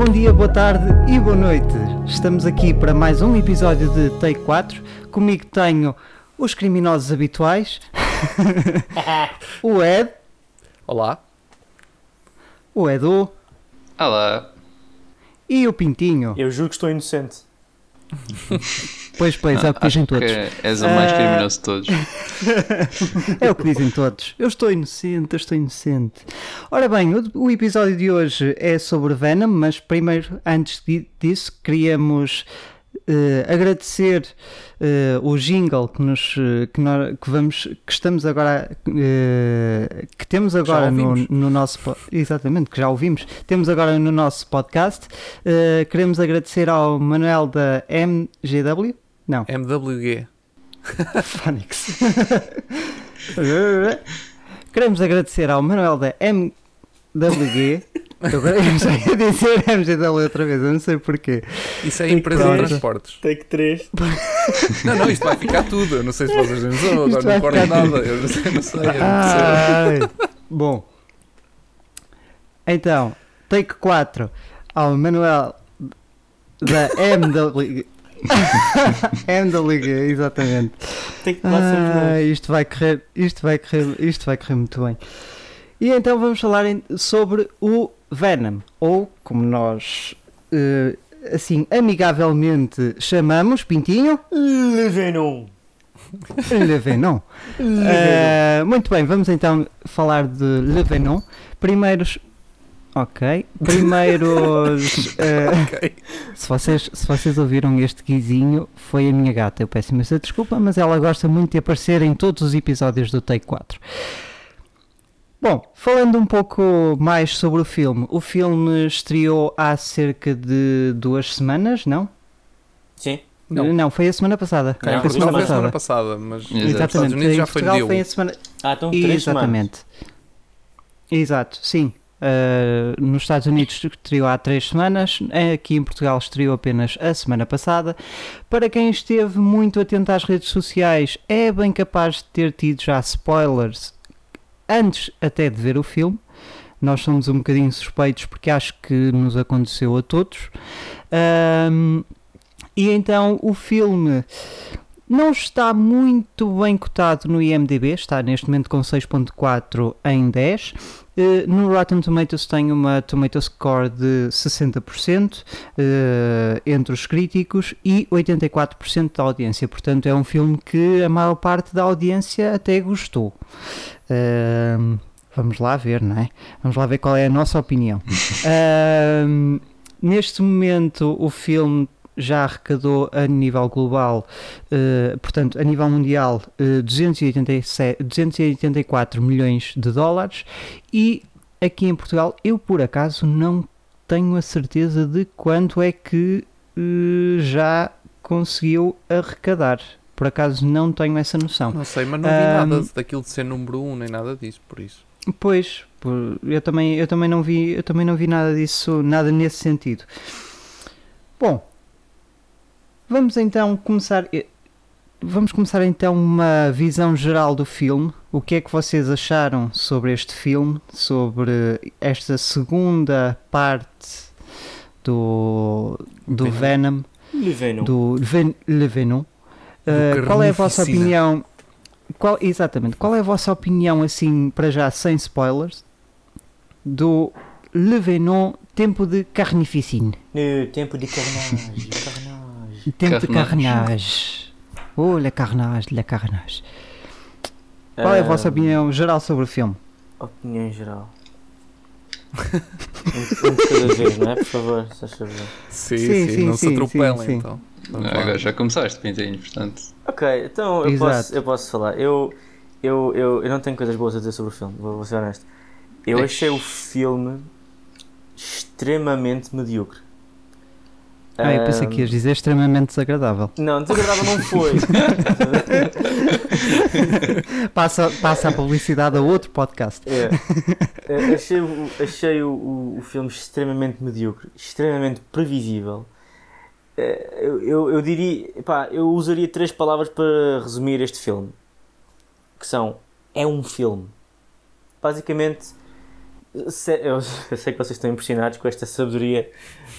Bom dia, boa tarde e boa noite. Estamos aqui para mais um episódio de Take 4. Comigo tenho os criminosos habituais, o Ed, Olá. o Edu Olá. e o Pintinho. Eu juro que estou inocente. Pois, pois, é o que dizem todos. que és o mais Ah. criminoso de todos. É o que dizem todos. Eu estou inocente, eu estou inocente. Ora bem, o, o episódio de hoje é sobre Venom, mas primeiro, antes di- disso, queríamos eh, agradecer eh, o jingle que nos eh, que, nós, que vamos que estamos agora eh, que temos agora no, no nosso exatamente que já ouvimos temos agora no nosso podcast queremos agradecer ao Manuel da MGW não MWG. Phonics. Queremos agradecer ao Manuel da MWG. Eu agora eu já ia dizer MGW outra vez, eu não sei porquê. Isso é a Tem empresa de transportes. Take 3. Não, não, isto vai ficar tudo. Eu não sei se vocês não são, agora não ficar nada. Eu não sei, não sei. eu não sei. Ai, bom, então, take 4 ao Manuel da MWG. MWG, exatamente. Take 4 sempre Ah, isto vai correr, isto vai correr, isto vai correr muito bem. E então vamos falar em- sobre o Venom, ou como nós eh, assim amigavelmente chamamos, Pintinho, Le Venom. Le Venom. Le Venom. Eh, muito bem, vamos então falar de Le Venom. Primeiros, ok, primeiros, eh, Ok. se vocês, se vocês ouviram este guizinho, foi a minha gata. Eu peço imensa desculpa, mas ela gosta muito de aparecer em todos os episódios do Take 4. Bom, falando um pouco mais sobre o filme, o filme estreou há cerca de duas semanas, não? Sim. Não. foi a semana passada. Não, foi a não, Não semana foi a semana passada. passada, mas Exato. nos Estados Exatamente, Unidos já foi Portugal deu. foi a semana. Ah, então 3 semanas. Exatamente. Exato, sim. Uh, nos Estados Unidos estreou há três semanas, aqui em Portugal estreou apenas a semana passada. Para quem esteve muito atento às redes sociais, é bem capaz de ter tido já spoilers antes até de ver o filme. Nós somos um bocadinho suspeitos porque acho que nos aconteceu a todos. Ahm, e então o filme não está muito bem cotado no IMDB, está neste momento com 6.4 em 10. Eh, no Rotten Tomatoes tem uma Tomato Score de 60% eh, entre os críticos e 84% da audiência. Portanto, é um filme que a maior parte da audiência até gostou. Ahm, vamos lá ver, não é? Vamos lá ver qual é a nossa opinião. Ahm, neste momento, o filme já arrecadou a nível global, eh, portanto, a nível mundial, eh, 287, 284 milhões de dólares e aqui em Portugal, eu por acaso não tenho a certeza de quanto é que eh, já conseguiu arrecadar. Por acaso não tenho essa noção. Não sei, mas não vi Ahm, nada daquilo de ser número 1 um, nem nada disso, por isso. Pois, eu também, eu também não vi, eu também não vi nada disso, nada nesse sentido. Bom, vamos então começar, eh, vamos começar então uma visão geral do filme. O que é que vocês acharam sobre este filme, sobre esta segunda parte do do Venom. Venom, Le Venom. do Ven- Le Venom. Uh, qual é a vossa opinião? Qual, exatamente, qual é a vossa opinião, assim, para já, sem spoilers, do Le Venom Tempo de Carnificine? No tempo de carnage. Tempo de Carnage. carnage. Oh, le carnage, le carnage. Qual é a vossa Ah, opinião geral sobre o filme? Opinião geral. um, de cada vez, não é? Por favor, se faz favor. Sim, Sim, não sim, se atropelem sim, então. Lá. Agora já começaste, Pintinho, portanto. Ok, então eu Exato. posso, eu posso falar. Eu, eu, eu, eu não tenho coisas boas a dizer sobre o filme, vou, vou ser honesto. Eu Eish. achei o filme extremamente medíocre. Ah, eu pensei que ias dizer extremamente desagradável. Não, desagradável não foi. Passa, passa a publicidade a outro podcast. É. Eh, achei o, achei o, o, o filme extremamente medíocre, extremamente previsível. Eh, Eu, eu, eu diria, pá, eu usaria três palavras para resumir este filme, que são é um filme. Basicamente, eu, sei que vocês estão impressionados com esta sabedoria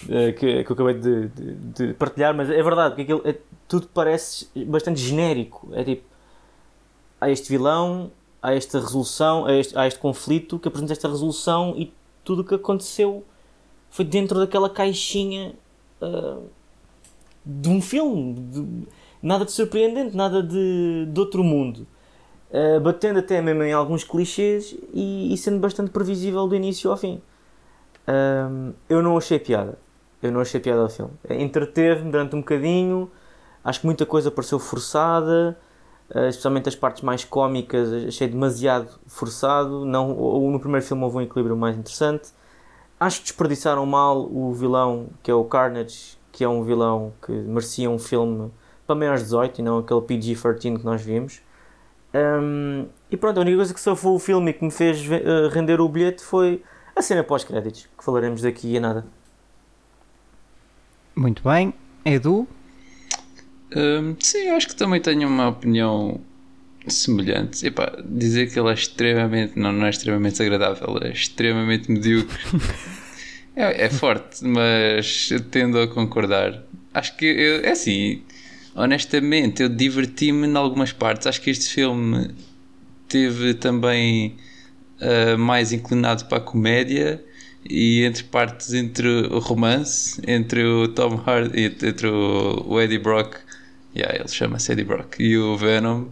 eh, que, que eu acabei de, de- de partilhar, mas é verdade, porque aquilo é- tudo parece bastante genérico. É tipo, há este vilão, há esta resolução, há este, há este conflito que apresenta esta resolução e tudo o que aconteceu foi dentro daquela caixinha ah, de um filme. de- nada de surpreendente, nada de, de outro mundo. Uh, batendo até mesmo em alguns clichês e, e sendo bastante previsível do início ao fim. Um, eu não achei piada. Eu não achei piada ao filme. Entreteve-me durante um bocadinho. Acho que muita coisa pareceu forçada, uh, especialmente as partes mais cómicas. Achei demasiado forçado. Não, no primeiro filme houve um equilíbrio mais interessante. Acho que desperdiçaram mal o vilão, que é o Carnage, que é um vilão que merecia um filme para maiores de 18 e não aquele PG-13 que nós vimos. Um, e pronto, a única coisa que safou o filme e que me fez uh, render o bilhete foi a cena pós-créditos, que falaremos daqui a nada. Muito bem. Edu? Hum, sim, eu acho que também tenho uma opinião semelhante. Epá, dizer que ele é extremamente, não, não é extremamente agradável, é extremamente medíocre. é, é forte, mas tendo a concordar. Acho que eu, é assim, honestamente, eu diverti-me em algumas partes. Acho que este filme teve também uh, mais inclinado para a comédia e entre partes entre o romance, entre o Tom Hardy, entre o, o Eddie Brock, yeah, ele chama-se Eddie Brock, e o Venom, uh,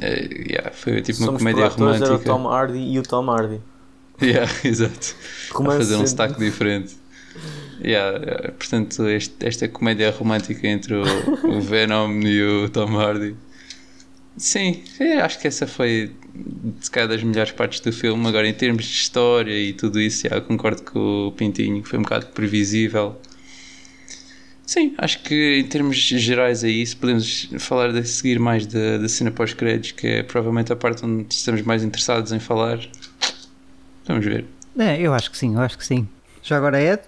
yeah, foi tipo uma Somos comédia por atores, romântica. Era o Tom Hardy e o Tom Hardy. Yeah, exato. A Romance fazer um sotaque diferente. Yeah. Portanto, este- esta comédia romântica entre o, o Venom e o Tom Hardy. Sim, acho que essa foi se calhar das melhores partes do filme. Agora, em termos de história e tudo isso, yeah, concordo com o Pintinho, que foi um bocado previsível. Sim, acho que em termos gerais é isso. Podemos falar de seguir mais da, da cena pós-créditos, que é provavelmente a parte onde estamos mais interessados em falar. Vamos ver. É, eu acho que sim, eu acho que sim. Já agora Ed?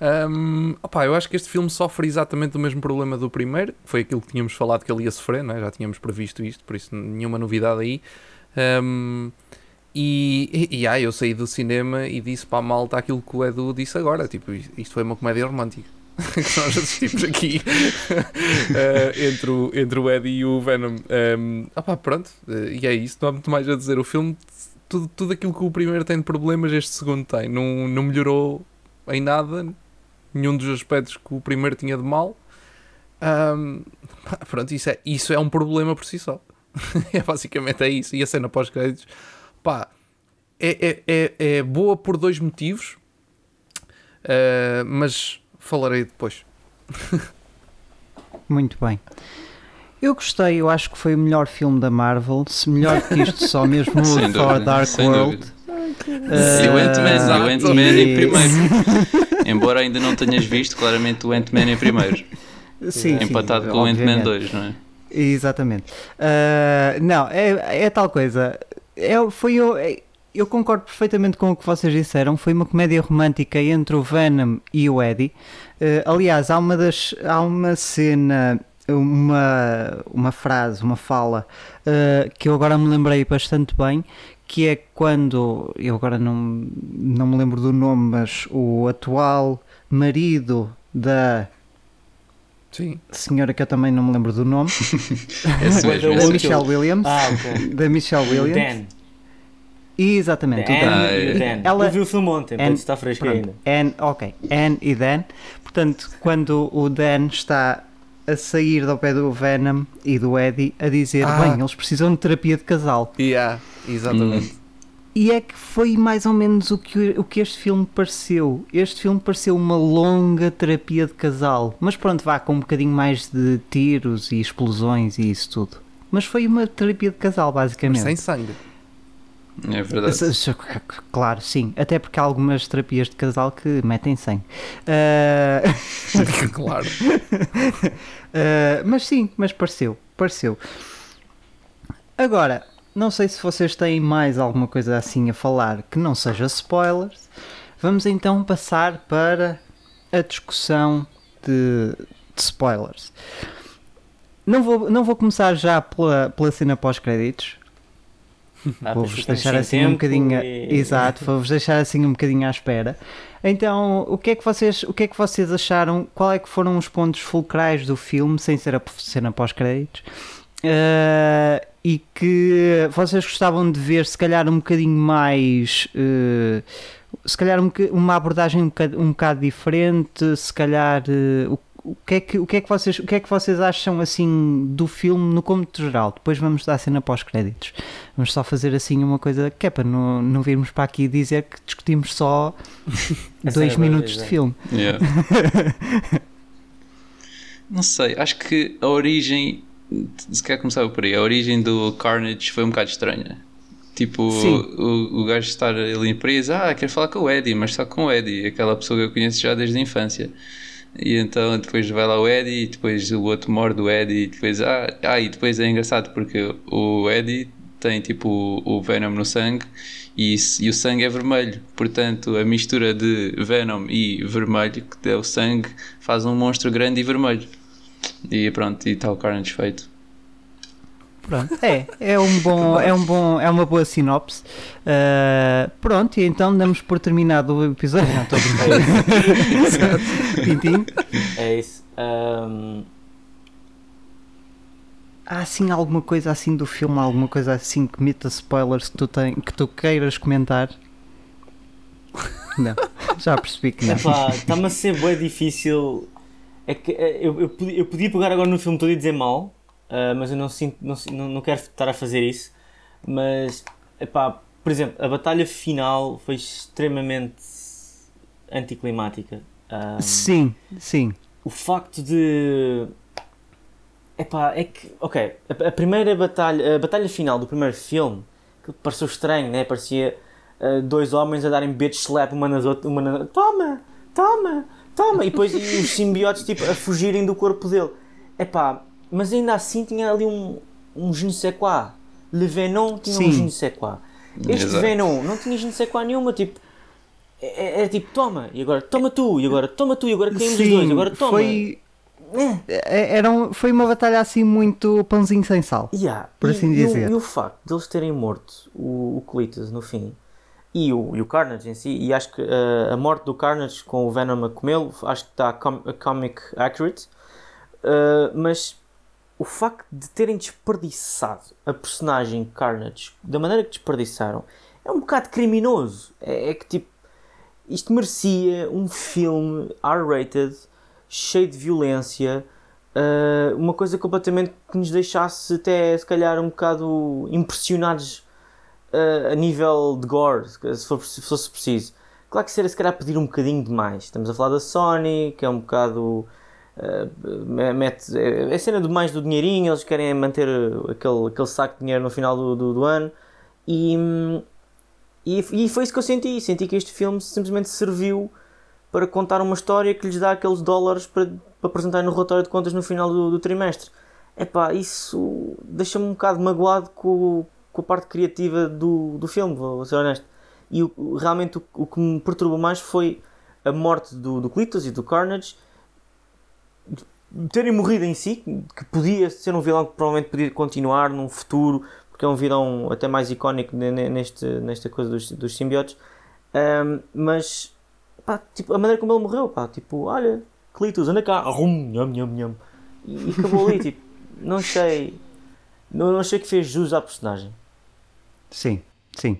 Hum, opá, eu acho que este filme sofre exatamente o mesmo problema do primeiro, foi aquilo que tínhamos falado que ele ia sofrer, né? já tínhamos previsto isto, por isso nenhuma novidade aí. Hum, e, e, e ah, eu saí do cinema e disse para a malta aquilo que o Edu disse agora: tipo, isto foi uma comédia romântica que nós assistimos aqui eh, entre, o, entre o Eddie e o Venom. Um, opá, pronto, eh, e é isso, não há muito mais a dizer. O filme, tudo, tudo aquilo que o primeiro tem de problemas, este segundo tem. Não, não melhorou em nada, nenhum dos aspectos que o primeiro tinha de mal. Pá, pronto, isso é, isso é um problema por si só. é basicamente é isso. E a cena pós-créditos, pá, é, é, é, é boa por dois motivos, ah, mas falarei depois. Muito bem. Eu gostei, eu acho que foi o melhor filme da Marvel, se melhor que isto só mesmo o Thor Dark sem World. dúvida. Eh, E o Ant-Man, o Ant-Man em primeiro. Embora ainda não tenhas visto, claramente o Ant-Man em primeiro. Sim, sim, Empatado com o obviamente. Ant-Man 2, não é? Exatamente. Ah, não, é, é tal coisa. É, foi eu, é- eu concordo perfeitamente com o que vocês disseram. Foi uma comédia romântica entre o Venom e o Eddie. Ah, aliás, há uma, das, há uma cena, uma, uma frase, uma fala ah, que eu agora me lembrei bastante bem. Que é quando, eu agora não, não me lembro do nome, mas o atual marido da Sim. senhora que eu também não me lembro do nome, Esse mesmo, da Michelle Williams. Ah, ok. Da Michelle O Williams. Dan. Exatamente, o Dan Dan. Ah, e é. Dan. Ela- Eu vi o filme ontem, Anne- está fresco ainda. Anne, ok, Anne e Dan. Portanto, quando o Dan está a sair do pé do Venom e do Eddie a dizer: Ah. bem, eles precisam de terapia de casal. Yeah, exatamente. E é que foi mais ou menos o que, o que este filme pareceu. Este filme pareceu uma longa terapia de casal. Mas pronto, vá com um bocadinho mais de tiros e explosões e isso tudo. Mas foi uma terapia de casal, Mas basicamente. sem sangue. É verdade. Claro, sim. Até porque há algumas terapias de casal que metem sangue. Ah, claro. ah, mas sim, mas pareceu. Pareceu. Agora, não sei se vocês têm mais alguma coisa assim a falar que não seja spoilers. Vamos então passar para a discussão de, de spoilers. Não vou, não vou começar já pela, pela cena pós-créditos. Ah, Vou-vos deixar assim um bocadinho. e- Exato, vou-vos deixar assim um bocadinho à espera. Então, o que é que vocês, o que é que vocês acharam? Qual é que foram os pontos fulcrais do filme, sem ser a cena pós-créditos? Eh, e que vocês gostavam de ver, se calhar, um bocadinho mais. eh, se calhar, um uma abordagem um bocado, um bocado diferente, se calhar. eh, o, o que é que, o, que é que vocês, o que é que vocês acham assim do filme no cômodo geral? Depois vamos dar a cena pós-créditos. Vamos só fazer assim uma coisa que é para não, não virmos para aqui dizer que discutimos só dois cena, minutos de exato. filme. Yeah. Não sei, acho que a origem, se quer começar por aí, a origem do Carnage foi um bocado estranha. Tipo, Sim. o, o gajo estar ali preso, ah, quero falar com o Eddie, mas só com o Eddie, aquela pessoa que eu conheço já desde a infância. E então depois vai lá o Eddie, e depois o outro morde o Eddie, e depois, ah, ah, e depois é engraçado porque o Eddie tem tipo o, Venom no sangue e, e o sangue é vermelho. Portanto, a mistura de Venom e vermelho, que é o sangue, faz um monstro grande e vermelho. E pronto, e está o Carnage feito. Pronto, é, é um bom, é um bom, é uma boa sinopse. Uh, pronto, e então damos por terminado o episódio. Não, estou a brincar. Pintinho. É isso. Ahm, Há assim alguma coisa assim do filme, alguma coisa assim que meta spoilers que tu, tem, que tu queiras comentar? Não, já percebi que não. Está-me a ser bem difícil. É que é, eu, eu, podia, eu podia pegar agora no filme todo e dizer mal, ah, mas eu não sinto, não, não, quero estar a fazer isso. Mas, epá, por exemplo, a batalha final foi extremamente anticlimática. Ah, Sim, sim. o facto de. Epá, é que. Ok, a, a primeira batalha. A batalha final do primeiro filme que pareceu estranho, né? Parecia ah, dois homens a darem bitch slap uma nas outras. Uma na... Toma! Toma! Toma! E depois e os simbiotes tipo, a fugirem do corpo dele. Epá, mas ainda assim tinha ali um. Um je ne sais quoi. Le Venom tinha um Sim. je ne sais quoi. Este Exato. Venom não tinha je ne sais quoi nenhuma, tipo. é- é- Era tipo, toma, e agora toma tu, e agora toma tu, e agora caímos os dois, agora toma. foi, é- era um- foi uma batalha assim muito pãozinho sem sal. Yeah. por e, assim e o- dizer. E o, facto de eles terem morto o, o Cletus no fim e o, e o Carnage em si, e acho que uh, a morte do Carnage com o Venom a comê-lo, acho que está com, comic accurate, Uh, mas o facto de terem desperdiçado a personagem Carnage da maneira que desperdiçaram é um bocado criminoso. É, é que tipo, isto merecia um filme R-rated, cheio de violência, uh, uma coisa completamente que nos deixasse até se calhar um bocado impressionados uh, a nível de gore, se, for, se fosse preciso. Claro que seria se calhar pedir um bocadinho demais. Estamos a falar da Sony, que é um bocado. Me- mete, é cena do mais do dinheirinho, eles querem manter aquele, aquele saco de dinheiro no final do, do, do ano. E, e, e foi isso que eu senti. Senti que este filme simplesmente serviu para contar uma história que lhes dá aqueles dólares para, para apresentar no relatório de contas no final do, do trimestre. Epá, isso deixa-me um bocado magoado com, com a parte criativa do, do filme, vou, ser honesto. E o- realmente o, o que me perturbou mais foi a morte do, do Cletus e do Carnage terem morrido em si, que podia ser um vilão que provavelmente podia continuar num futuro, porque é um vilão até mais icónico ne- ne- neste, nesta coisa dos, dos simbiotes. Ahm, mas pá, tipo, a maneira como ele morreu, pá, tipo, olha, Cletus, anda cá, arrum, nham, nham, nham. E, e acabou ali, tipo, não achei, não, não achei que fez jus à personagem. Sim, sim.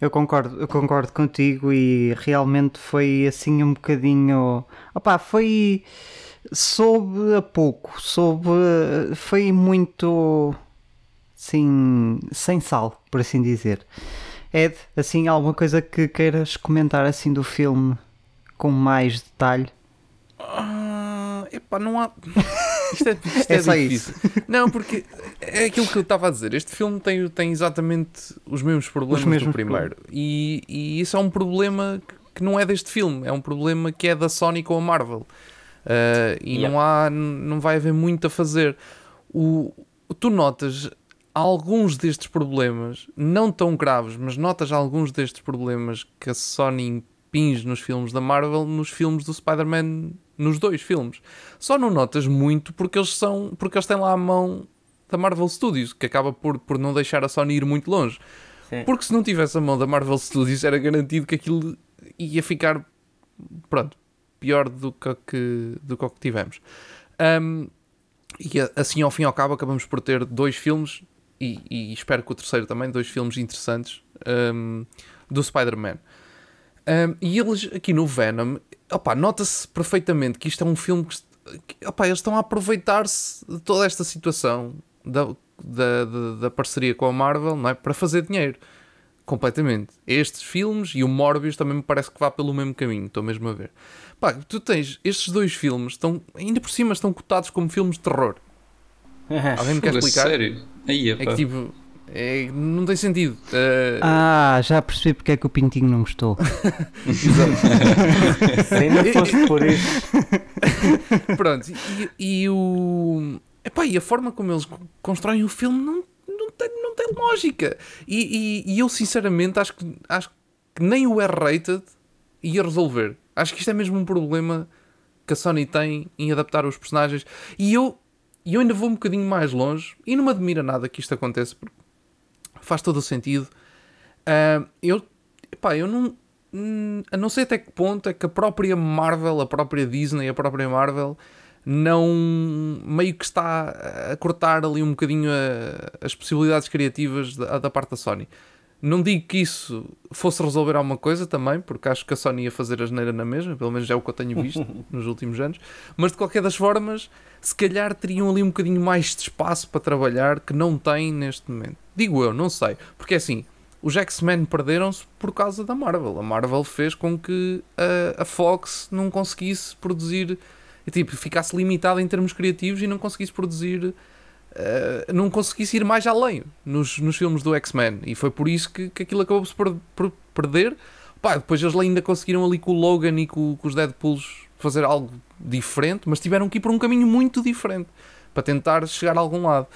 Eu concordo, eu concordo contigo e realmente foi assim um bocadinho. Opá, foi. Soube a pouco, soube. Foi muito. Assim. sem sal, por assim dizer. Ed, assim, alguma coisa que queiras comentar assim do filme com mais detalhe? Ah, epá, não há. Isto é, isto É é, só difícil. Não, porque é aquilo que eu estava a dizer. Este filme tem, tem exatamente os mesmos problemas mesmos do primeiro. E, e isso é um problema que- que não é deste filme. É um problema que é da Sony com a Marvel. Ah, e Yeah. não há. Não vai haver muito a fazer. O, tu notas alguns destes problemas, não tão graves, mas notas alguns destes problemas que a Sony impinge nos filmes da Marvel, nos filmes do Spider-Man, nos dois filmes. Só não notas muito porque eles são, porque eles têm lá a mão da Marvel Studios, que acaba por, por não deixar a Sony ir muito longe. Sim. Porque se não tivesse a mão da Marvel Studios, era garantido que aquilo ia ficar, pronto, pior do que, que- do que que tivemos. Um, e assim, ao fim e ao cabo, acabamos por ter dois filmes, e, e espero que o terceiro também, dois filmes interessantes um, do Spider-Man. Um, e eles, aqui no Venom, nota-se perfeitamente que isto é um filme que, que opa, eles estão a aproveitar-se de toda esta situação da, da, da, da parceria com a Marvel não é? para fazer dinheiro. Completamente. Estes filmes e o Morbius também me parece que vá pelo mesmo caminho, estou mesmo a ver. Pá, tu tens estes dois filmes, estão, ainda por cima estão cotados como filmes de terror. Alguém me quer explicar? Sério? Aí, É que tipo, é- não tem sentido. Uh, Ah, já percebi porque é que o Pintinho não gostou. Se ainda fosse por isso. Pronto, e, e o. Epá, e a forma como eles constroem o filme não, não, tem, não tem lógica. E, e- e eu sinceramente acho que, acho que nem o R-rated ia resolver. Acho que isto é mesmo um problema que a Sony tem em adaptar os personagens. E eu, eu ainda vou um bocadinho mais longe e não me admira nada que isto aconteça porque faz todo o sentido. Ah, eu, epá, eu não. hum, A não sei até que ponto é que a própria Marvel, a própria Disney, a própria Marvel não meio que está a cortar ali um bocadinho a- as possibilidades criativas da, da parte da Sony. Não digo que isso fosse resolver alguma coisa também, porque acho que a Sony ia fazer a geneira na mesma, pelo menos é o que eu tenho visto nos últimos anos. Mas de qualquer das formas, se calhar teriam ali um bocadinho mais de espaço para trabalhar que não têm neste momento. Digo eu, não sei. Porque assim, os X-Men perderam-se por causa da Marvel. A Marvel fez com que a, a Fox não conseguisse produzir, tipo, ficasse limitada em termos criativos e não conseguisse produzir, eh, não conseguisse ir mais além nos, nos filmes do X-Men. E foi por isso que, que aquilo acabou-se por, por perder. Pá, depois eles ainda conseguiram ali com o Logan e com, com os Deadpools fazer algo diferente, mas tiveram que ir por um caminho muito diferente para tentar chegar a algum lado.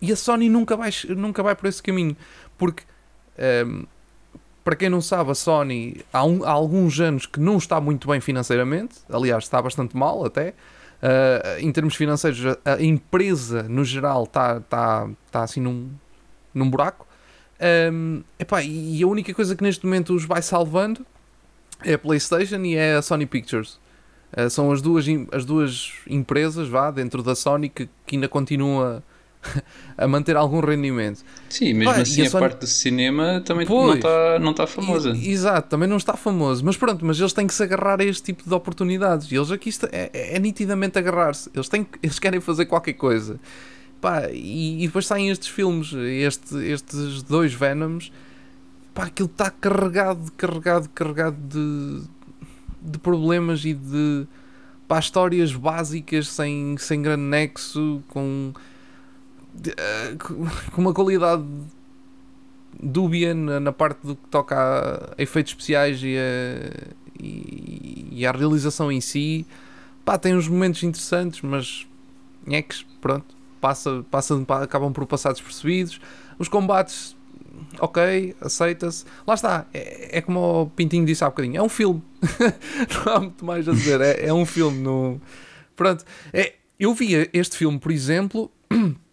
E a Sony nunca vai, nunca vai por esse caminho, porque ehm, para quem não sabe, a Sony há, um- há alguns anos que não está muito bem financeiramente, aliás, está bastante mal até. Uh, em termos financeiros, a, a empresa no geral está tá, tá assim num, num buraco. Um, epá, e a única coisa que neste momento os vai salvando é a PlayStation e é a Sony Pictures. Uh, são as duas, as duas empresas vá, dentro da Sony que, que ainda continua a manter algum rendimento. Sim, mesmo e assim a Sony- parte do cinema também Pois. não está não tá famosa. E- exato, também não está famoso. Mas pronto, mas eles têm que se agarrar a este tipo de oportunidades. E eles aqui está- é, é- é nitidamente agarrar-se. Eles, têm, eles querem fazer qualquer coisa. Pá, e, e depois saem estes filmes, este- estes dois Venoms. Pá, aquilo está carregado, carregado, carregado de, de problemas e de pá, histórias básicas sem, sem grande nexo, com, com com uma qualidade dúbia na, parte do que toca a, a efeitos especiais e, a, e, e à realização em si. Pá, tem uns momentos interessantes, mas nheques, pronto, passa, passa, pa- acabam por passar despercebidos. Os combates, ok, aceita-se. Lá está, é, é como o Pintinho disse há bocadinho, é um filme. não há muito mais a dizer, é, é um filme. No... Pronto, é, eu via este filme, por exemplo,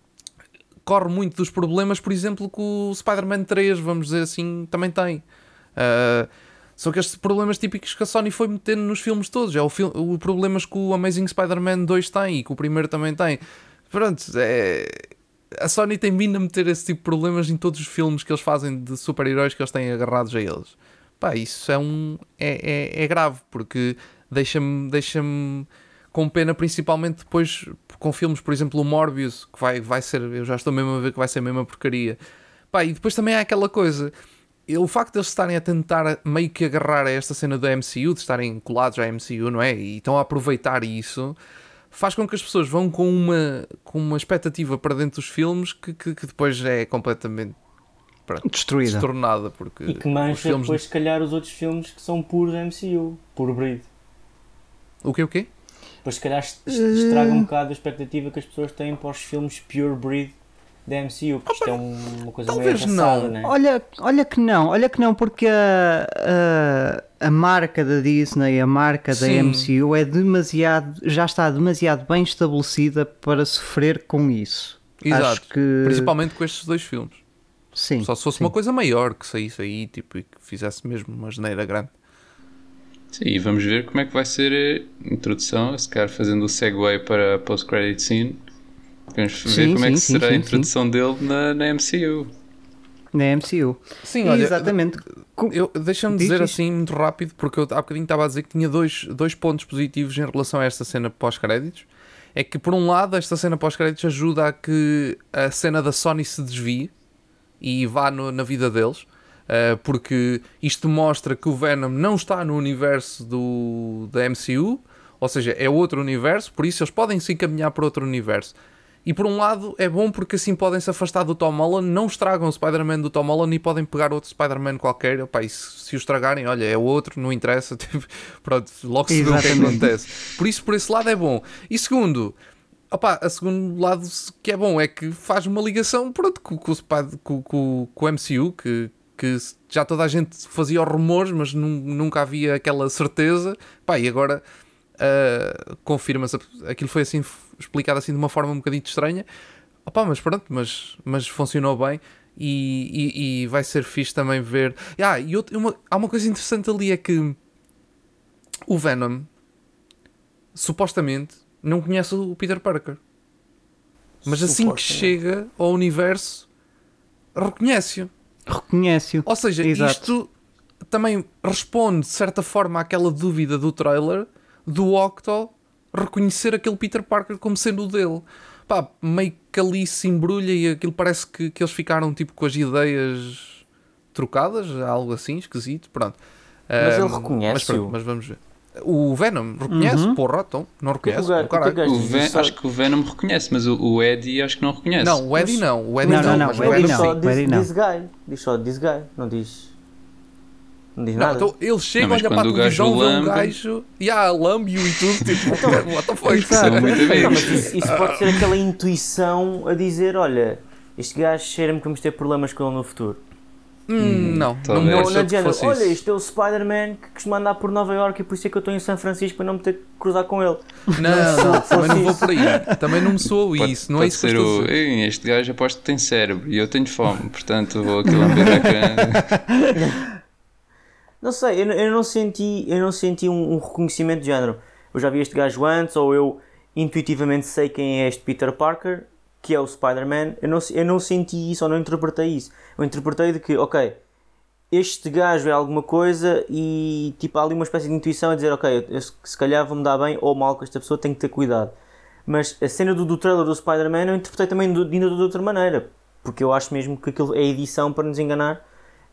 corre muito dos problemas, por exemplo, que o Spider-Man 3, vamos dizer assim, também tem. Ah, são aqueles problemas típicos que a Sony foi metendo nos filmes todos. É o, fil o problemas que o Amazing Spider-Man 2 tem e que o primeiro também tem. Pronto, é... a Sony tem vindo a meter esse tipo de problemas em todos os filmes que eles fazem de super-heróis que eles têm agarrados a eles. Pá, isso é um. é, é, é grave, porque deixa-me deixa-me com pena, principalmente depois com filmes, por exemplo, o Morbius, que vai, vai ser, eu já estou mesmo a ver que vai ser a mesma porcaria. Pá, e depois também há aquela coisa, o facto de eles estarem a tentar meio que agarrar a esta cena da MCU, de estarem colados à MCU, não é? E estão a aproveitar isso, faz com que as pessoas vão com uma, com uma expectativa para dentro dos filmes que, que, que depois é completamente pronto, Destruída. destornada, porque E que os mancha filmes... depois, se calhar, os outros filmes que são puros MCU, puro breed. O quê, o quê? Depois, se calhar, est- estraga um bocado a expectativa que as pessoas têm para os filmes pure breed da MCU, porque isto é um- uma coisa talvez meio avançada, não. né? Olha, olha que não, olha que não, porque a, a, a marca da Disney, a marca da Sim. MCU é demasiado, já está demasiado bem estabelecida para sofrer com isso. Exato. Acho que Principalmente com estes dois filmes. Sim. Só se fosse sim. uma coisa maior que saísse aí tipo, e que fizesse mesmo uma geneira grande. Sim, e vamos ver como é que vai ser a introdução, se calhar fazendo o segue para a post-credit scene. Vamos ver Sim, como é sim, que sim, será sim, a introdução dele na, na MCU. Na MCU. Sim, olha, Exatamente. Deixa-me Diz, dizer diz. assim muito rápido, porque eu há bocadinho estava a dizer que tinha dois, dois pontos positivos em relação a esta cena pós-créditos. É que, por um lado, esta cena pós-créditos ajuda a que a cena da Sony se desvie e vá no- na vida deles, eh, porque isto mostra que o Venom não está no universo do, da MCU, ou seja, é outro universo, por isso eles podem se encaminhar para outro universo. E por um lado é bom porque assim podem se afastar do Tom Holland, não estragam o Spider-Man do Tom Holland e podem pegar outro Spider-man qualquer. Opa, e se, se o estragarem, olha, é outro, não interessa. tipo, pronto, logo se vê o que é acontece. Por isso, por esse lado é bom. E segundo, opa, a segundo lado que é bom é que faz uma ligação pronto, com, com, com, com o MCU, que, que já toda a gente fazia os rumores, mas nun- nunca havia aquela certeza. Pá, e agora uh, confirma-se. Aquilo foi assim explicado assim de uma forma um bocadinho estranha. Opa, mas pronto, mas, mas funcionou bem. E, e, e vai ser fixe também ver. Ah, e outra, uma, há uma coisa interessante ali: é que o Venom supostamente não conhece o Peter Parker, mas assim que chega ao universo, reconhece-o. Reconhece-o. Ou seja, Exato. isto também responde de certa forma àquela dúvida do trailer do Octo reconhecer aquele Peter Parker como sendo o dele. Pá, meio que ali se embrulha e aquilo parece que, que eles ficaram tipo com as ideias trocadas, algo assim, esquisito. Pronto. Mas ele Ahm, reconhece-o. Mas, mas vamos ver. O Venom reconhece, Uhum. porra, então, não é reconhece. o gajo- o o é o Ven- acho que o Venom reconhece, mas o, o Eddie acho que não reconhece. Não, o Eddie Mas- não. O Eddie Não, não, não, mas o o Eddie diz não. só sim. o Eddie this, não. this guy. Diz só this guy. Não diz. Não diz Não, nada. então ele chega, Não, olha para a o gajo televisão, vê um gajo e há lambe-o e tudo, tipo, Então, what the fuck? São muito Não, mas amigos. isso, isso pode ser aquela intuição a dizer: olha, este gajo cheira-me que vamos ter problemas com ele no futuro. Hum, não, não me Não, não que adianta. Olha, isto é o Spider-Man que costuma andar por Nova York e por isso é que eu estou em São Francisco para não me ter que cruzar com ele. Não, não, também não vou por aí. Também não me soou Pode, isso, não é isso que eu o. dizer. "Ei, Este gajo aposto que tem cérebro e eu tenho fome, portanto vou aqui lamber a cana. Não sei, eu, eu não senti, eu não senti um, um reconhecimento de género. Eu já vi este gajo antes, ou eu intuitivamente sei quem é este Peter Parker, que é o Spider-Man. Eu não, eu não senti isso, ou não interpretei isso. Eu interpretei de que, ok, este gajo é alguma coisa e tipo, há ali uma espécie de intuição a dizer, ok, eu, se calhar vou-me dar bem ou mal com esta pessoa, tenho que ter cuidado. Mas a cena do, do trailer do Spider-Man eu interpretei também do, ainda de outra maneira, porque eu acho mesmo que aquilo é edição para nos enganar,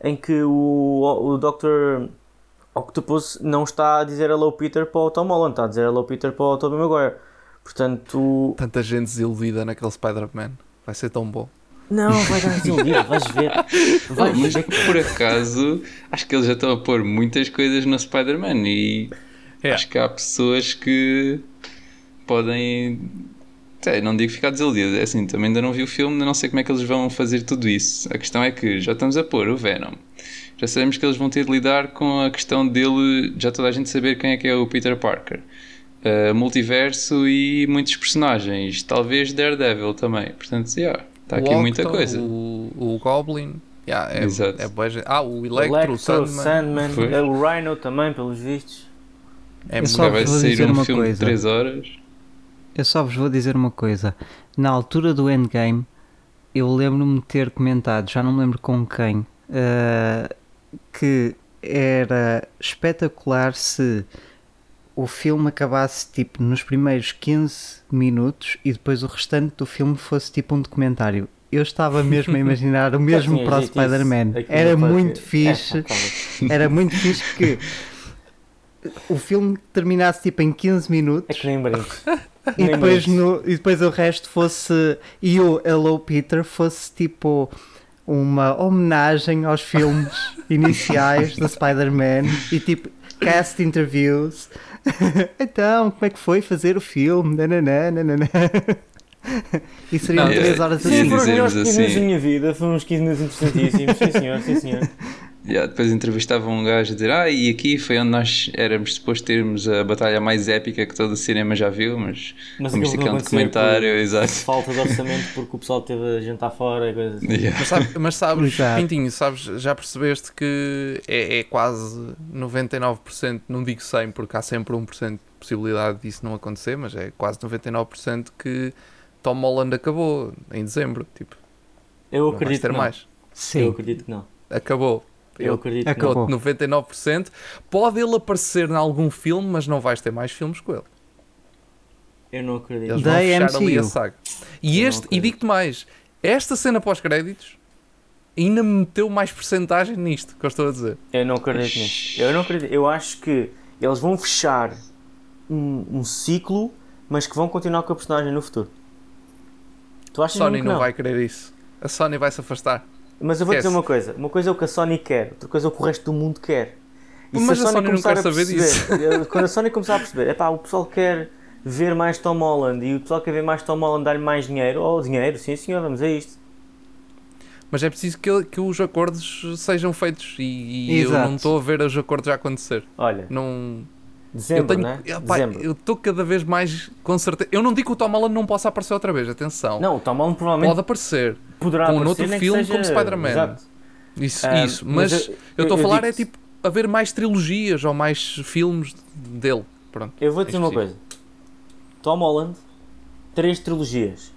em que o, o Dr. Octopus não está a dizer Hello Peter para o Tom Holland, está a dizer Hello Peter para o Tobey Maguire. Portanto, Tanta gente desiludida naquele Spider-Man. Vai ser tão bom. não, vai dar desiludido, vais ver. Vais Mas ver. por acaso, acho que eles já estão a pôr muitas coisas no Spider-Man e É. acho que há pessoas que podem. sei, não digo ficar desiludidas, é assim, também ainda não vi o filme, ainda não sei como é que eles vão fazer tudo isso. A questão é que já estamos a pôr o Venom. Já sabemos que eles vão ter de lidar com a questão dele, já toda a gente saber quem é que é o Peter Parker. Uh, multiverso e muitos personagens, talvez Daredevil também. Portanto, yeah, está aqui O muita Octo, coisa. O, o Goblin. Yeah, é, Exato. é boa ah, o Electro, Electro, o Sandman. Sandman, é o Rhino também, pelos vistos. É Eu muito só vai vos vou sair dizer um uma filme de coisa. 3 horas. Eu só vos vou dizer uma coisa. Na altura do Endgame, eu lembro-me de ter comentado, já não me lembro com quem, eh, que era espetacular se o filme acabasse tipo nos primeiros 15 minutos e depois o restante do filme fosse tipo um documentário. Eu estava mesmo a imaginar o mesmo para o Spider-Man. Era muito fixe. É, calma. Era muito fixe que o filme terminasse tipo em 15 É minutos que nem brinco. e Nem depois, no, e depois o resto fosse. E o Hello Peter fosse tipo uma homenagem aos filmes iniciais do Spider-Man e tipo cast interviews. então, como é que foi fazer o filme? Nananã, nananã. E seriam Não, 3 é- horas Ia Sim, assim. foram os melhores dizer-vos 15 minutos assim. da minha vida. Foram uns 15 minutos interessantíssimos. Sim, senhor, sim, senhor. Yeah, depois entrevistava um gajo a dizer: Ah, e aqui foi onde nós éramos supostos termos a batalha mais épica que todo o cinema já viu, mas, Mas vamos não um documentário, por exato. Falta de orçamento porque o pessoal teve a jantar fora e coisas assim. Yeah. Mas, sabe- mas sabes, Exato. Pintinho, sabes, já percebeste que é, é quase 99%, não digo 100% porque há sempre 1% de possibilidade disso não acontecer, mas é quase 99% que Tom Holland acabou em dezembro. Tipo, Eu não vais acredito ter que não. mais. Eu Sim. acredito que não. Acabou. Eu acredito que Acabou. não. Dou-te 99%. Pode ele aparecer em algum filme, mas não vais ter mais filmes com ele. Eu não acredito. Eles Da vão fechar ali a MCU. saga. E, Eu não este, e acredito. digo-te mais, esta cena pós-créditos ainda me meteu mais porcentagem nisto que eu estou a dizer. Eu não acredito nisso. Eu não acredito. Eu acho que eles vão fechar um, um ciclo, mas que vão continuar com a personagem no futuro. Tu A achas Sony mesmo que não, vai querer isso. A Sony vai se afastar. Mas eu vou dizer uma coisa. Uma coisa é o que a Sony quer, outra coisa é o que o resto do mundo quer. E Mas se a Sony não começar quer a saber perceber- Quando a Sony começar a perceber, epá, o pessoal quer ver mais Tom Holland e o pessoal quer ver mais Tom Holland dar-lhe mais dinheiro, oh, dinheiro, sim senhor, vamos a isto. Mas é preciso que, que os acordos sejam feitos e, e eu não estou a ver os acordos a acontecer. Olha, Não, dezembro, eu tenho, né? Epá, dezembro. eu estou cada vez mais com certeza. Eu não digo que o Tom Holland não possa aparecer outra vez, atenção. Não, o Tom Holland provavelmente Pode aparecer. poderá com aparecer, outro filme seja- como Spider-Man. Isso, Ah, isso. Mas, mas eu- eu estou a falar é tipo haver mais trilogias ou mais filmes dele. Pronto. Eu vou dizer uma coisa. Tom Holland, três trilogias.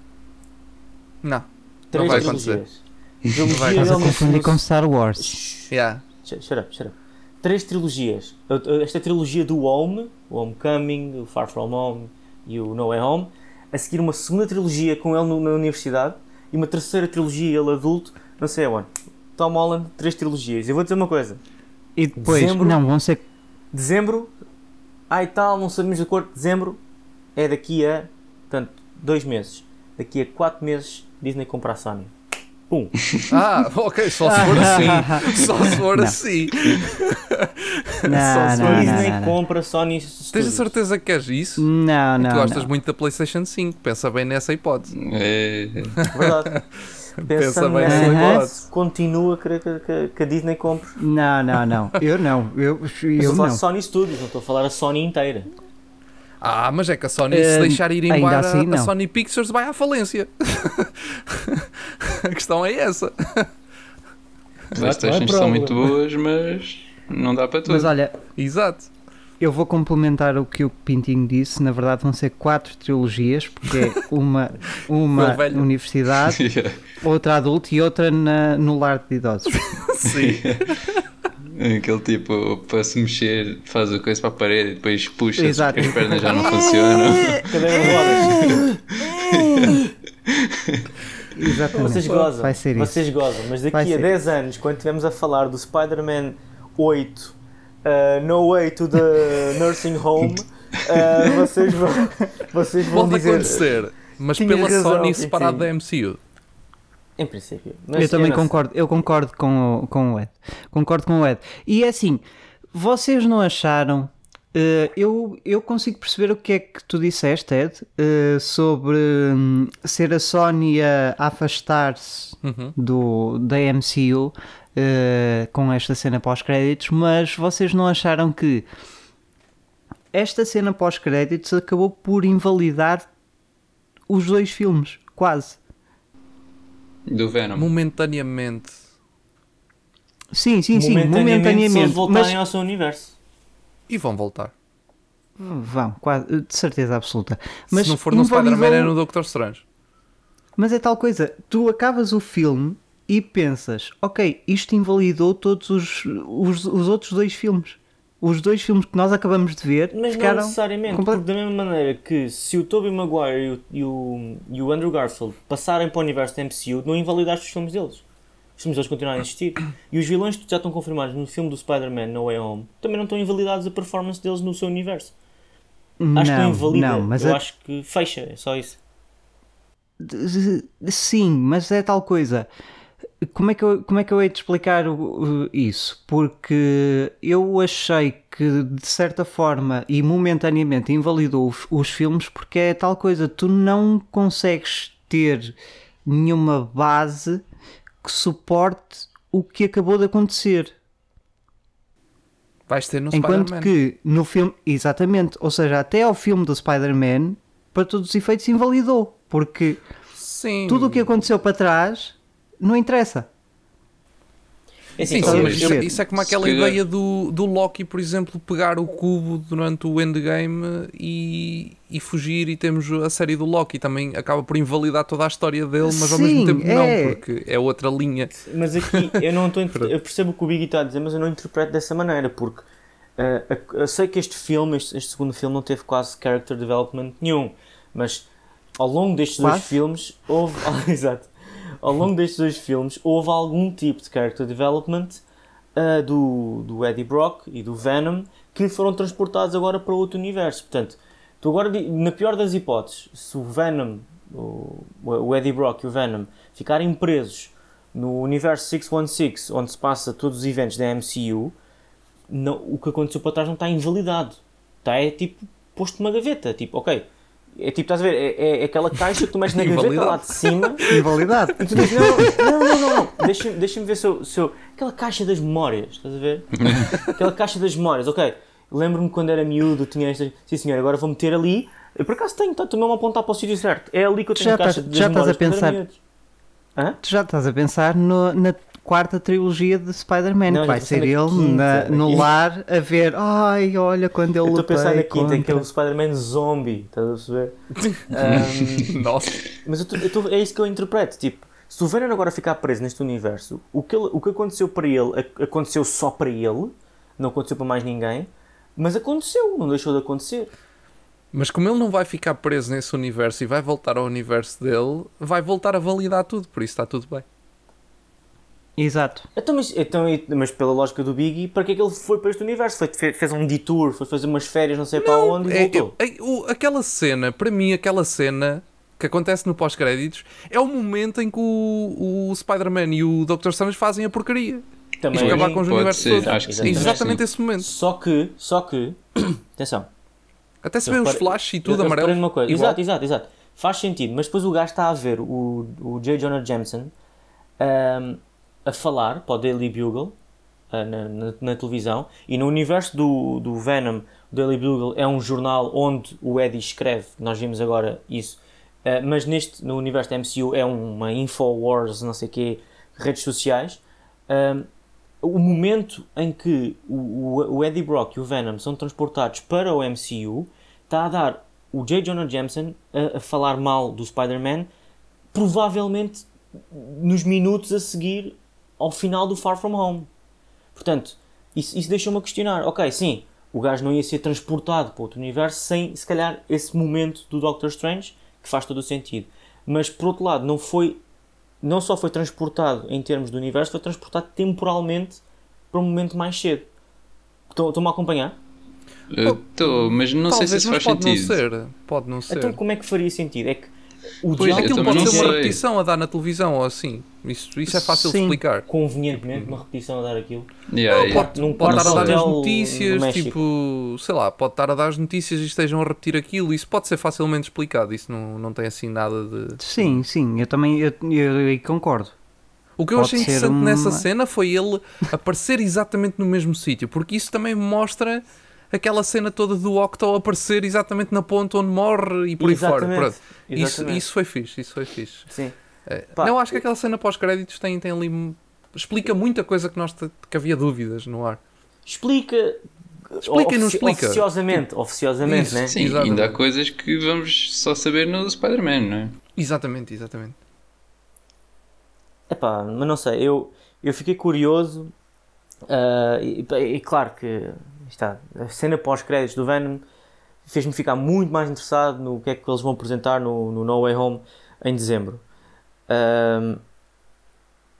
Não. Três vai trilogias. vai Trilogia acontecer. Estás a confundir com Star Wars. Yeah. Shut up, shut up. Três trilogias. Esta trilogia do Home, o Homecoming, o Far From Home e o No Way Home. A seguir uma segunda trilogia com ele na universidade e uma terceira trilogia ele adulto, não sei aonde. Tom Holland, três trilogias. Eu vou dizer uma coisa. E depois, Dezembro. não, vão ser. Dezembro, ai tal, não sabemos de acordo. Dezembro é daqui a, portanto, dois meses. Daqui a quatro meses, Disney compra a Sony. Pum. Ah, ok, só se for assim. Só se for Não. assim. Não, Só se for não, Disney não, não. compra Sony Tens a Studios. certeza que queres isso? Não, não. tu gostas não. muito da PlayStation 5. Pensa bem nessa hipótese. É, Verdade. Pensando bem nessa hipótese, continua a querer que, que- que a Disney compre. Não, não, não. Eu não. Eu, eu falar não. Sony Studios, não estou a falar a Sony inteira. Ah, mas é que a Sony, se Eh, deixar ir embora, assim, a. Sony Pictures vai à falência. a questão é essa. Playstations é são muito boas, mas não dá para tudo. Mas olha, Exato. eu vou complementar o que o Pintinho disse. Na verdade, vão ser quatro trilogias, porque é uma, uma universidade, Yeah. outra adulto e outra na, no lar de idosos. Sim. Aquele tipo, para se mexer, faz a coisa para a parede e depois puxa Exato. porque as pernas já não funcionam. Cadeira de rodas. Exatamente. Vocês gozam. Vai ser isso. Vocês gozam. Mas daqui a ser. 10 anos, quando estivermos a falar do Spider-Man 8, uh, No Way to the Nursing Home, uh, vocês vão, vocês vão Pode dizer. acontecer. Mas pela razão, Sony sim. da MCU. Em princípio. Mas eu também sei. concordo, eu concordo com o, com o Ed. Concordo com o Ed. E é assim, vocês não acharam. eh, eu, eu consigo perceber o que é que tu disseste, Ed, eh, sobre hum, ser a Sony a afastar-se Uhum. do, da MCU eh, com esta cena pós-créditos, mas vocês não acharam que esta cena pós-créditos acabou por invalidar os dois filmes, quase. Do Venom. Momentaneamente. Sim, sim, sim, momentaneamente, se eles momentaneamente. voltarem Mas ao seu universo. E vão voltar. vão, quase, de certeza absoluta. Mas Se não for no Spider-Man, é no Doctor Strange. Mas é tal coisa, tu acabas o filme e pensas, ok, isto invalidou todos os, os, os outros dois filmes. Os dois filmes que nós acabamos de ver Mas não ficaram. necessariamente, comple- porque da mesma maneira que se o Tobey Maguire e o, e o, Andrew Garfield passarem para o universo da MCU, não invalidaste os filmes deles. Os filmes deles continuarem a existir. E os vilões que já estão confirmados no filme do Spider-Man No Way Home também não estão invalidados a performance deles no seu universo. Acho que não não, invalida. não, mas Eu a- acho que fecha, é só isso. Sim, mas é tal coisa. Como é que eu, como é que eu hei de explicar isso? Porque eu achei que de certa forma e momentaneamente invalidou os, os filmes porque é tal coisa, tu não consegues ter nenhuma base que suporte o que acabou de acontecer. Vais ter no Enquanto que no filme, exatamente, ou seja, até ao filme do Spider-Man, para todos os efeitos, invalidou. Porque Sim. tudo o que aconteceu para trás não interessa. É Sim, assim, Estás sim, mas isso, é- isso é como Se aquela calhar- ideia do, do Loki, por exemplo, pegar o cubo durante o endgame e, e fugir e temos a série do Loki também acaba por invalidar toda a história dele, mas ao mesmo Sim, tempo é. não, porque é outra linha. Mas aqui eu não estou. Eu percebo o que o Biggie está a dizer, mas eu não interpreto dessa maneira, porque a- eu sei que este filme, este, este segundo filme, não teve quase character development nenhum, mas ao longo destes dois filmes houve. Exato. Ao longo destes dois filmes houve algum tipo de character development eh, do, do Eddie Brock e do Venom que foram transportados agora para outro universo. Portanto, tu agora, na pior das hipóteses, se o Venom, o, o Eddie Brock e o Venom ficarem presos no universo 616, onde se passa todos os eventos da MCU, não, o que aconteceu para trás não está invalidado. Está é tipo posto numa gaveta. Tipo, ok. É tipo, estás a ver? É, é aquela caixa que tu mexes na gaveta lá de cima Invalidade. e tu dizes: não, não, não, não. Deixa-me deixa ver se eu, se eu- Aquela caixa das memórias, estás a ver? Aquela caixa das memórias, ok. Lembro-me quando era miúdo, tinha esta. Sim, senhor, agora vou meter ali. Eu por acaso tenho, estou mesmo a apontar para o sítio certo. É ali que eu tenho já a caixa estás- das já estás a memórias quando era pensar-? Tu já estás a pensar no- na quarta trilogia de Spider-Man, que vai ser ele quinta, na no quinta. lar a ver, ai, olha quando ele Eu estou a pensar lutei na quinta, que é o contra-" Spider-Man zombie, estás a perceber? Ahm, Nossa. mas eu tô- eu tô- é isso que eu interpreto. Tipo, se o Venom agora ficar preso neste universo, o que, ele- o que aconteceu para ele ac- aconteceu só para ele, não aconteceu para mais ninguém, mas aconteceu, não deixou de acontecer. Mas como ele não vai ficar preso nesse universo e vai voltar ao universo dele, vai voltar a validar tudo, por isso está tudo bem. Exato. Então, mas, então, mas pela lógica do Biggie, para que é que ele foi para este universo? Foi, fe- fez um detour, foi fazer umas férias, não sei para onde e É, voltou. é- é- o- aquela cena, para mim, aquela cena que acontece no pós-créditos é o momento em que o, o Spider-Man e o Dr. Strange fazem a porcaria. Também Isto acabar com os universos todos. acho que É sim. exatamente sim. esse momento. Só que, só que, atenção, Até se Eu vê os flashes e Eu- tudo eu amarelo. numa coisa. igual. Exato, exato, exato. Faz sentido, mas depois o gajo está a ver o, o J. Jonah Jameson ahm, a falar para o Daily Bugle ah, na, na- na televisão e no universo do, do Venom, o Daily Bugle é um jornal onde o Eddie escreve, nós vimos agora isso, ah, mas neste, no universo da MCU é uma Infowars, não sei o quê, redes sociais. Ahm, o momento em que o, o, o Eddie Brock e o Venom são transportados para o MCU está a dar o J. Jonah Jameson a, a falar mal do Spider-Man, provavelmente nos minutos a seguir ao final do Far From Home. Portanto, isso, isso deixou-me a questionar. Ok, sim, o gajo não ia ser transportado para outro universo sem, se calhar, esse momento do Doctor Strange, que faz todo o sentido. Mas, por outro lado, não foi não só foi transportado em termos do universo, foi transportado temporalmente para um momento mais cedo. Estão- Estão-me a acompanhar? Estou, mas não sei Talvez, se isso faz pode sentido. não ser. Pode não ser. Então, como é que faria sentido? É que o Pois, diálogo eu Aquilo pode não ser uma sei. repetição a dar na televisão ou assim. Isso, isso é fácil de Sim. explicar. convenientemente uma repetição a dar aquilo. Yeah, Não, yeah. pode, Num pode estar a dar as notícias, tipo, sei lá, pode estar a dar as notícias e estejam a repetir aquilo. Isso pode ser facilmente explicado. Isso não, não tem assim nada de. Sim, sim, eu também eu, eu, eu concordo. O que eu Pode achei interessante uma- nessa cena foi ele aparecer exatamente no mesmo sítio, porque isso também mostra aquela cena toda do Octo aparecer exatamente na ponta onde morre e por aí fora. Exatamente. Pronto. Isso, Exatamente. isso foi fixe, isso foi fixe. Sim. É, Pá, não, acho que aquela cena pós-créditos tem, tem ali. explica muita coisa que, nós te- que havia dúvidas no ar. Explica. Explica e não explica. Oficiosamente, oficiosamente, Isso, né? Sim, Exatamente. ainda há coisas que vamos só saber no Spider-Man, não é? Exatamente, exatamente. Epá, mas não sei, eu, eu fiquei curioso ah, e, e claro que está, a cena pós-créditos do Venom fez-me ficar muito mais interessado no que é que eles vão apresentar no, no No Way Home em dezembro. Ahm,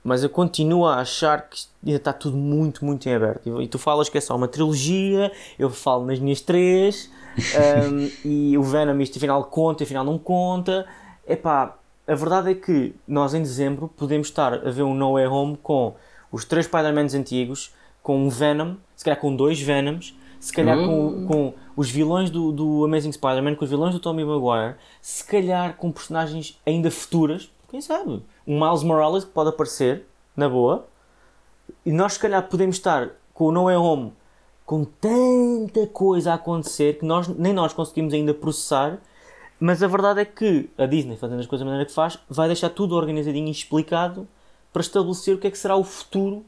mas eu continuo a achar que ainda está tudo muito, muito em aberto. E, tu falas que é só uma trilogia, eu falo nas minhas três, ahm, e o Venom isto afinal conta, afinal não conta. Epá, a verdade é que nós em dezembro podemos estar a ver um No Way Home com os três Spider-Mans antigos, com um Venom, se calhar com dois Venoms, se calhar com, com os vilões do, do Amazing Spider-Man, com os vilões do Tobey Maguire, se calhar com personagens ainda futuras, quem sabe? Um Miles Morales que pode aparecer, na boa, e nós se calhar podemos estar com o No Way Home com tanta coisa a acontecer que nós, nem nós conseguimos ainda processar. Mas a verdade é que a Disney, fazendo as coisas da maneira que faz, vai deixar tudo organizadinho e explicado para estabelecer o que é que será o futuro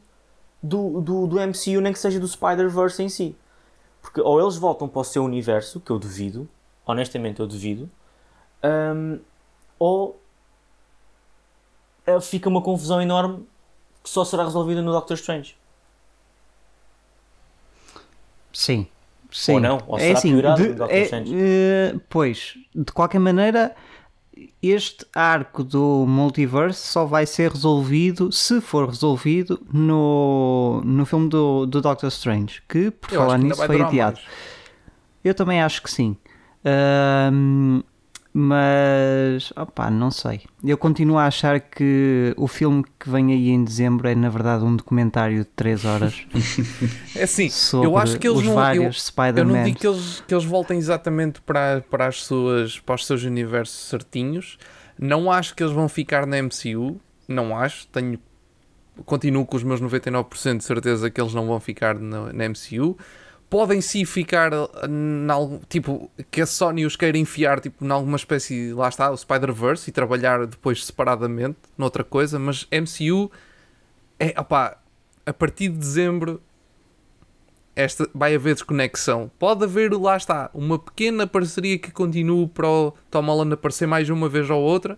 do, do, do MCU, nem que seja do Spider-Verse em si. Porque ou eles voltam para o seu universo, que eu duvido, honestamente eu duvido, hum, ou fica uma confusão enorme que só será resolvida no Doctor Strange. Sim. Sim. Ou não? Ou é será assim, piorado de- no Doctor é, Strange? eh, pois, de qualquer maneira, este arco do multiverse só vai ser resolvido, se for resolvido, no, no filme do, do Doctor Strange, que por Eu falar nisso foi adiado. mais. Eu também acho que sim. Ahm, mas, opá, não sei. Eu continuo a achar que o filme que vem aí em dezembro é na verdade um documentário de 3 horas É assim, eu acho que eles não. Eu, eu não digo que eles, que eles voltem exatamente para, para, as suas, para os seus universos certinhos. Não acho que eles vão ficar na MCU. Não acho. Tenho, continuo com os meus 99% de certeza que eles não vão ficar na, na MCU. Podem sim ficar em algo, tipo, que a Sony os queira enfiar tipo, alguma espécie, lá está, o Spider-Verse e trabalhar depois separadamente noutra coisa, mas MCU é, opá, a partir de dezembro esta, vai haver desconexão. Pode haver, lá está, uma pequena parceria que continue para o Tom Holland aparecer mais uma vez ou outra.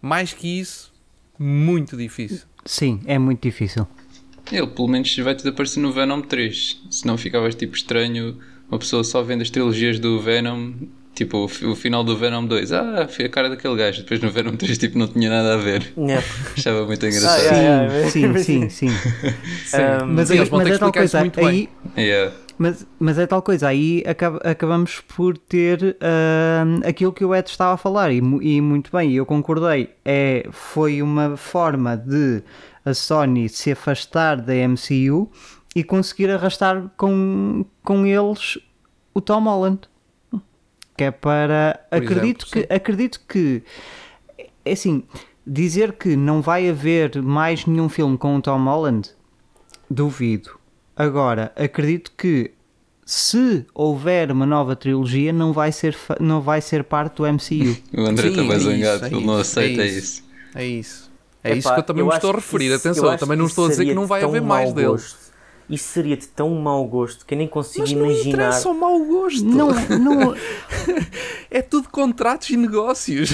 Mais que isso, muito difícil. Sim, é muito difícil. Ele pelo menos vai ter de aparecer no Venom 3. Senão ficavas tipo estranho uma pessoa só vendo as trilogias do Venom. Tipo, o, o final do Venom 2. Ah, foi a cara daquele gajo. Depois no Venom 3 tipo, não tinha nada a ver. Yeah. Achava muito Ah, engraçado. yeah. Sim, sim, sim, sim. Um, Mas, Sim, eles vão mas ter é que coisa, muito bem. aí, Yeah. mas, mas é tal coisa, aí acaba- acabamos por ter ahm, aquilo que o Ed estava a falar e, mu- e muito bem, eu concordei. É, foi uma forma de a Sony se afastar da MCU e conseguir arrastar com, com eles o Tom Holland. Que é para. Por acredito, exemplo, que, acredito que. É assim, dizer que não vai haver mais nenhum filme com o Tom Holland, duvido. Agora, acredito que se houver uma nova trilogia, não vai ser, não vai ser parte do MCU. O André está é zangado. é ele não aceita é isso. isso. É isso. É Epá, isso que eu também eu me estou a referir. isso- Atenção, eu também não estou a dizer que não vai haver mais dele. gosto. Isso seria de tão mau gosto que eu nem consigo Mas não imaginar. interessa o mau gosto. não, não, É tudo contratos e negócios.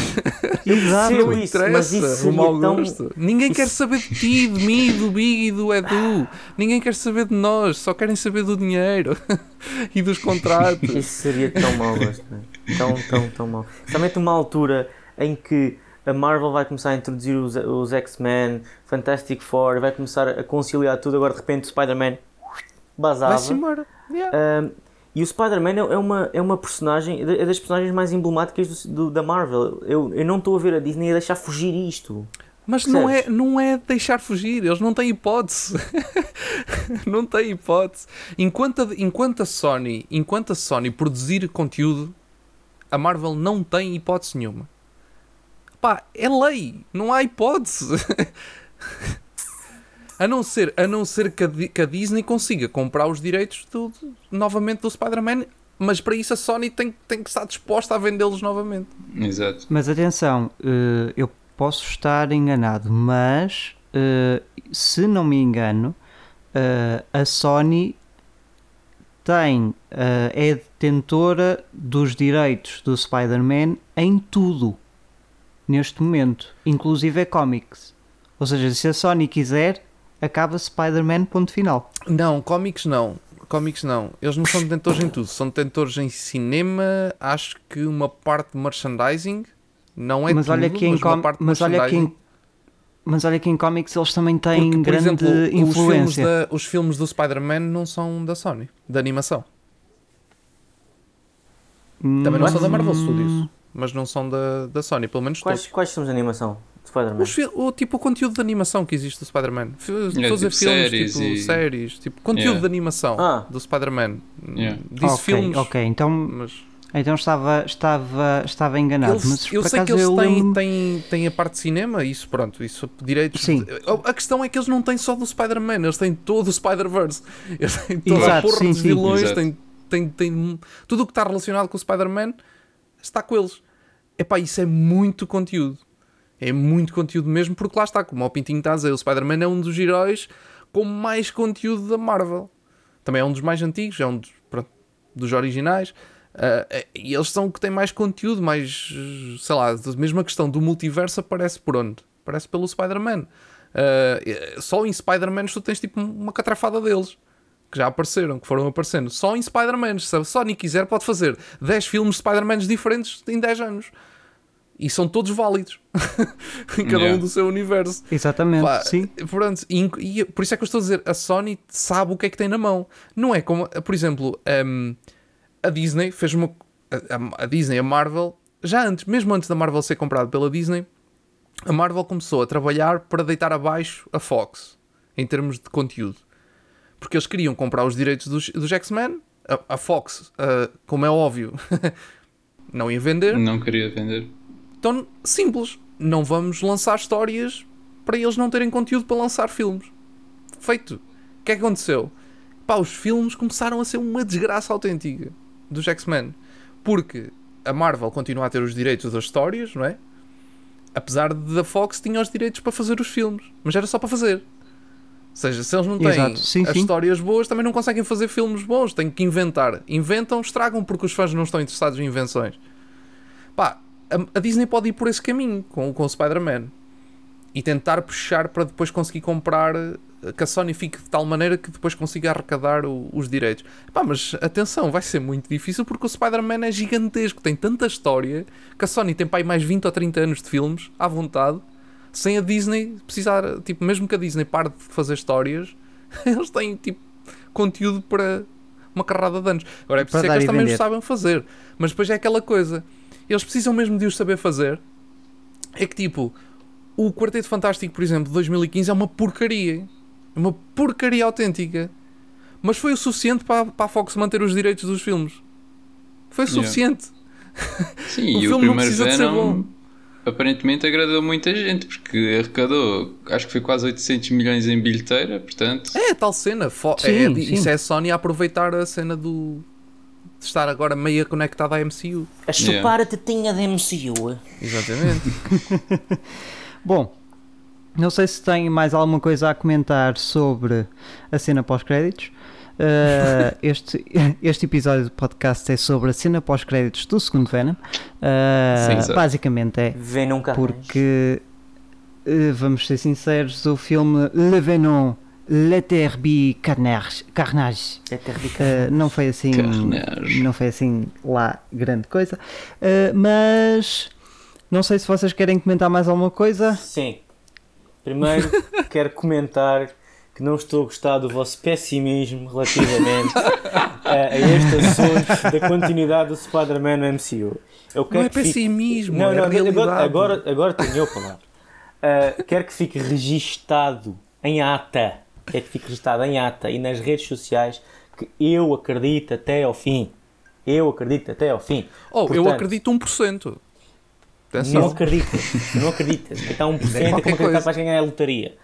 exato. Não isso, mas isso interessa o mau tão- gosto. Ninguém quer isso- saber de ti, de mim, do Big e do Edu. Ninguém quer saber de nós. Só querem saber do dinheiro e dos contratos. Isso seria tão mau gosto, né? tão, tão, tão mau. Somente uma altura em que a Marvel vai começar a introduzir os, os X-Men, Fantastic Four, vai começar a conciliar tudo. Agora de repente o Spider-Man basava. Vai-se embora. Yeah. Um, e o Spider-Man é é uma, é uma personagem, é das personagens mais emblemáticas do, do- da Marvel. Eu, eu não estou a ver a Disney a deixar fugir isto. Mas não é, não é deixar fugir, eles não têm hipótese. não têm hipótese. Enquanto a, enquanto a Sony, enquanto a Sony produzir conteúdo, a Marvel não tem hipótese nenhuma. Pá, é lei, não há hipótese. a não ser, a não ser que, a, que a Disney consiga comprar os direitos do, do- novamente do Spider-Man, mas para isso a Sony tem, tem que estar disposta a vendê-los novamente. Exato. Mas atenção, eh, eu posso estar enganado, mas eh, se não me engano, eh, a Sony tem, é detentora dos direitos do Spider-Man em tudo neste momento, inclusive é comics. Ou seja, se a Sony quiser, acaba Spider-Man, ponto final. Não, cómics não. Cómics não. Eles não são detentores em tudo. São detentores em cinema, acho que uma parte de merchandising. Não é mas tudo, olha que mas uma parte de mas olha que em, merchandising. mas olha que em comics eles também têm Porque, por grande exemplo, os filmes, influência. da- os filmes do Spider-Man não são da Sony, da animação. Também não são da Marvel Studios, mas não são da, da Sony, pelo menos Quais, todos. quais filmes de animação de Spider-Man? O tipo o conteúdo de animação que existe do Spider-Man. F- Estou a tipo filmes, séries tipo e- séries, tipo conteúdo Yeah. de animação Ah. do Spider-Man. Yeah. Disse ok, filmes, ok, então mas Então estava, estava, estava enganado. Eles- mas eu sei que eles eu têm, têm, têm a parte de cinema, isso pronto, isso direitos. Sim. A, a questão é que eles não têm só do Spider-Man, eles têm todo o Spider-Verse. Eles têm toda a Exato, porra sim, dos sim. vilões, têm, têm, têm tudo o que está relacionado com o Spider-Man está com eles. Epá, isso é muito conteúdo. É muito conteúdo mesmo, porque lá está, como o Pintinho está a dizer, o Spider-Man é um dos heróis com mais conteúdo da Marvel. Também é um dos mais antigos, é um dos, pronto, dos originais. É- e eles são o que têm mais conteúdo, mais, sei lá, a questão do multiverso aparece por onde? Aparece pelo Spider-Man. Eh, só em Spider-Man tu tens tipo uma catrafada deles. Que já apareceram, que foram aparecendo. Só em Spider-Man. Se a Sony quiser, pode fazer 10 filmes de Spider-Man diferentes em 10 anos. E são todos válidos. em cada Yeah. um do seu universo. Exatamente, Pá, sim. Pronto, e, e por isso é que eu estou a dizer, a Sony sabe o que é que tem na mão. Não é como, por exemplo, hum, a Disney fez uma. A, a- a Disney, a Marvel, já antes, mesmo antes da Marvel ser comprada pela Disney, a Marvel começou a trabalhar para deitar abaixo a Fox em termos de conteúdo. Porque eles queriam comprar os direitos dos, dos X-Men, a, a Fox, ah, como é óbvio, não ia vender. Não queria vender. Então, simples. Não vamos lançar histórias para eles não terem conteúdo para lançar filmes. Feito. O que é que aconteceu? Pá, os filmes começaram a ser uma desgraça autêntica dos X-Men. Porque a Marvel continua a ter os direitos das histórias, não é? Apesar de da Fox tinha os direitos para fazer os filmes. Mas era só para fazer. Ou seja, se eles não têm. Sim, as sim. histórias boas, também não conseguem fazer filmes bons. Têm que inventar. Inventam, estragam porque os fãs não estão interessados em invenções. Pá, a, a Disney pode ir por esse caminho com, com o Spider-Man e tentar puxar para depois conseguir comprar eh, que a Sony fique de tal maneira que depois consiga arrecadar o- os direitos. Pá, mas atenção, vai ser muito difícil porque o Spider-Man é gigantesco, tem tanta história que a Sony tem para aí mais 20 ou 30 anos de filmes à vontade, sem a Disney precisar, tipo, mesmo que a Disney pare de fazer histórias, eles têm tipo conteúdo para uma carrada de anos. Agora é preciso é dar que eles também vender. os sabem fazer, mas depois é aquela coisa, eles precisam mesmo de os saber fazer. É que tipo, o Quarteto Fantástico, por exemplo, de 2015 é uma porcaria. É uma porcaria autêntica. Mas foi o suficiente para, para a Fox manter os direitos dos filmes. Foi o Yeah. suficiente. Sim, O e o filme não precisa de ser Venom bom. Aparentemente agradou muita gente, porque arrecadou, acho que foi quase 800 milhões em bilheteira, portanto. É tal cena. Fo- Sim, é, sim. Isso é a Sony a aproveitar a cena do. de estar agora meio conectada à MCU. A chupar a tetinha da MCU. Exatamente. Bom, não sei se tem mais alguma coisa a comentar sobre a cena pós-créditos. Uh, este, este episódio do podcast é sobre a cena pós-créditos do segundo Venom. Uh, Sim, basicamente é Vem nunca porque, uh, vamos ser sinceros, o filme Le Venom, L'Eternity Carnage, Carnage uh, não foi assim Carnage. não foi assim lá grande coisa Uh, mas não sei se vocês querem comentar mais alguma coisa Sim. Primeiro, quero comentar que não estou a gostar do vosso pessimismo relativamente a, a este assunto da continuidade do Spider-Man no MCU. Eu não quero é que fique- pessimismo, Não, é não, realidade. agora, agora, agora tenho eu a palavra. Uh, quero que fique registado em ata. Quero que fique registado em ata e nas redes sociais que eu acredito até ao fim. Eu acredito até ao fim. Oh, eu Portanto, acredito 1%. Atenção. Não acreditas. Não acreditas. Então 1% é como acreditar vais ganhar a lotaria.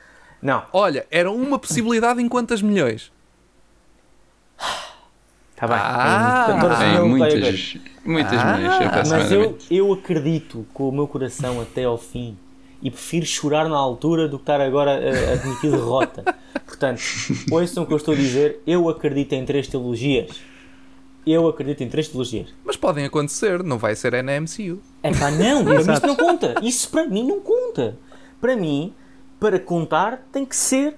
Não. Olha, era uma possibilidade em quantas milhões? Está bem. Ah, Em 14 Tem mil, vai haver. muitas, muitas Ah, milhões, Mas eu, eu acredito com o meu coração até ao fim e prefiro chorar na altura do que estar agora a, a admitir derrota. Portanto, ouçam o que eu estou a dizer. Eu acredito em três trilogias. Eu acredito em três trilogias. Mas podem acontecer, não vai ser na MCU. É pá, não, para mim isto não conta. Isso para mim não conta. Para mim, para contar, tem que ser.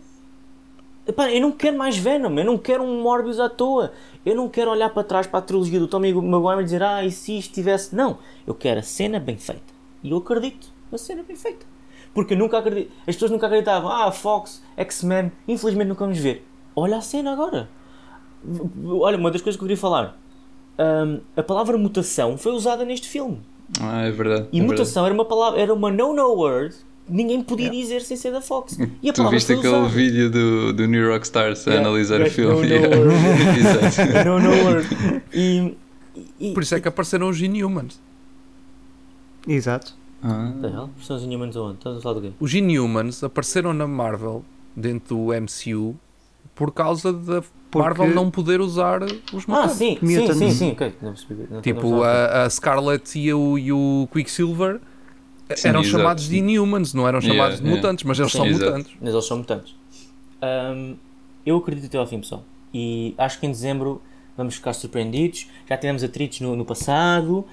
Epá, eu não quero mais Venom, eu não quero um Morbius à toa. Eu não quero olhar para trás para a trilogia do Tommy Maguire e dizer, ah, e se isto tivesse. Não, eu quero a cena bem feita. E eu acredito na cena bem feita. Porque eu nunca acredito. As pessoas nunca acreditavam, ah, Fox, X-Men, infelizmente nunca vamos ver. Olha a cena agora. Olha, uma das coisas que eu queria falar. Hum, a palavra mutação foi usada neste filme. Ah, é verdade. E é mutação era uma palavra, era uma no-no word, ninguém podia dizer sem ser da Fox. E a Tu viste aquele usada. vídeo do, do New Rockstars a Yeah, analisar yeah, o filme? no, no Yeah. Exato. no-no word. E e- Por isso é que apareceram os Inhumans. Exato. Ah, the hell? Personas Inhumans aonde? Estás a falar do quê? Os Inhumans apareceram na Marvel, dentro do MCU, por causa da Marvel não poder usar os Ah, mutantes. sim, sim, Mutants. sim, sim, ok. Não percebi. Não, não Tipo, a- a, a Scarlet e o, e o Quicksilver Sim, eram exato. chamados de Inhumans, não eram Yeah, chamados de yeah. mutantes, mas eles Sim, são exato. mutantes. Mas eles são mutantes. Ahm, eu acredito até ao fim, pessoal. E acho que em dezembro vamos ficar surpreendidos. Já tivemos atritos no, no passado.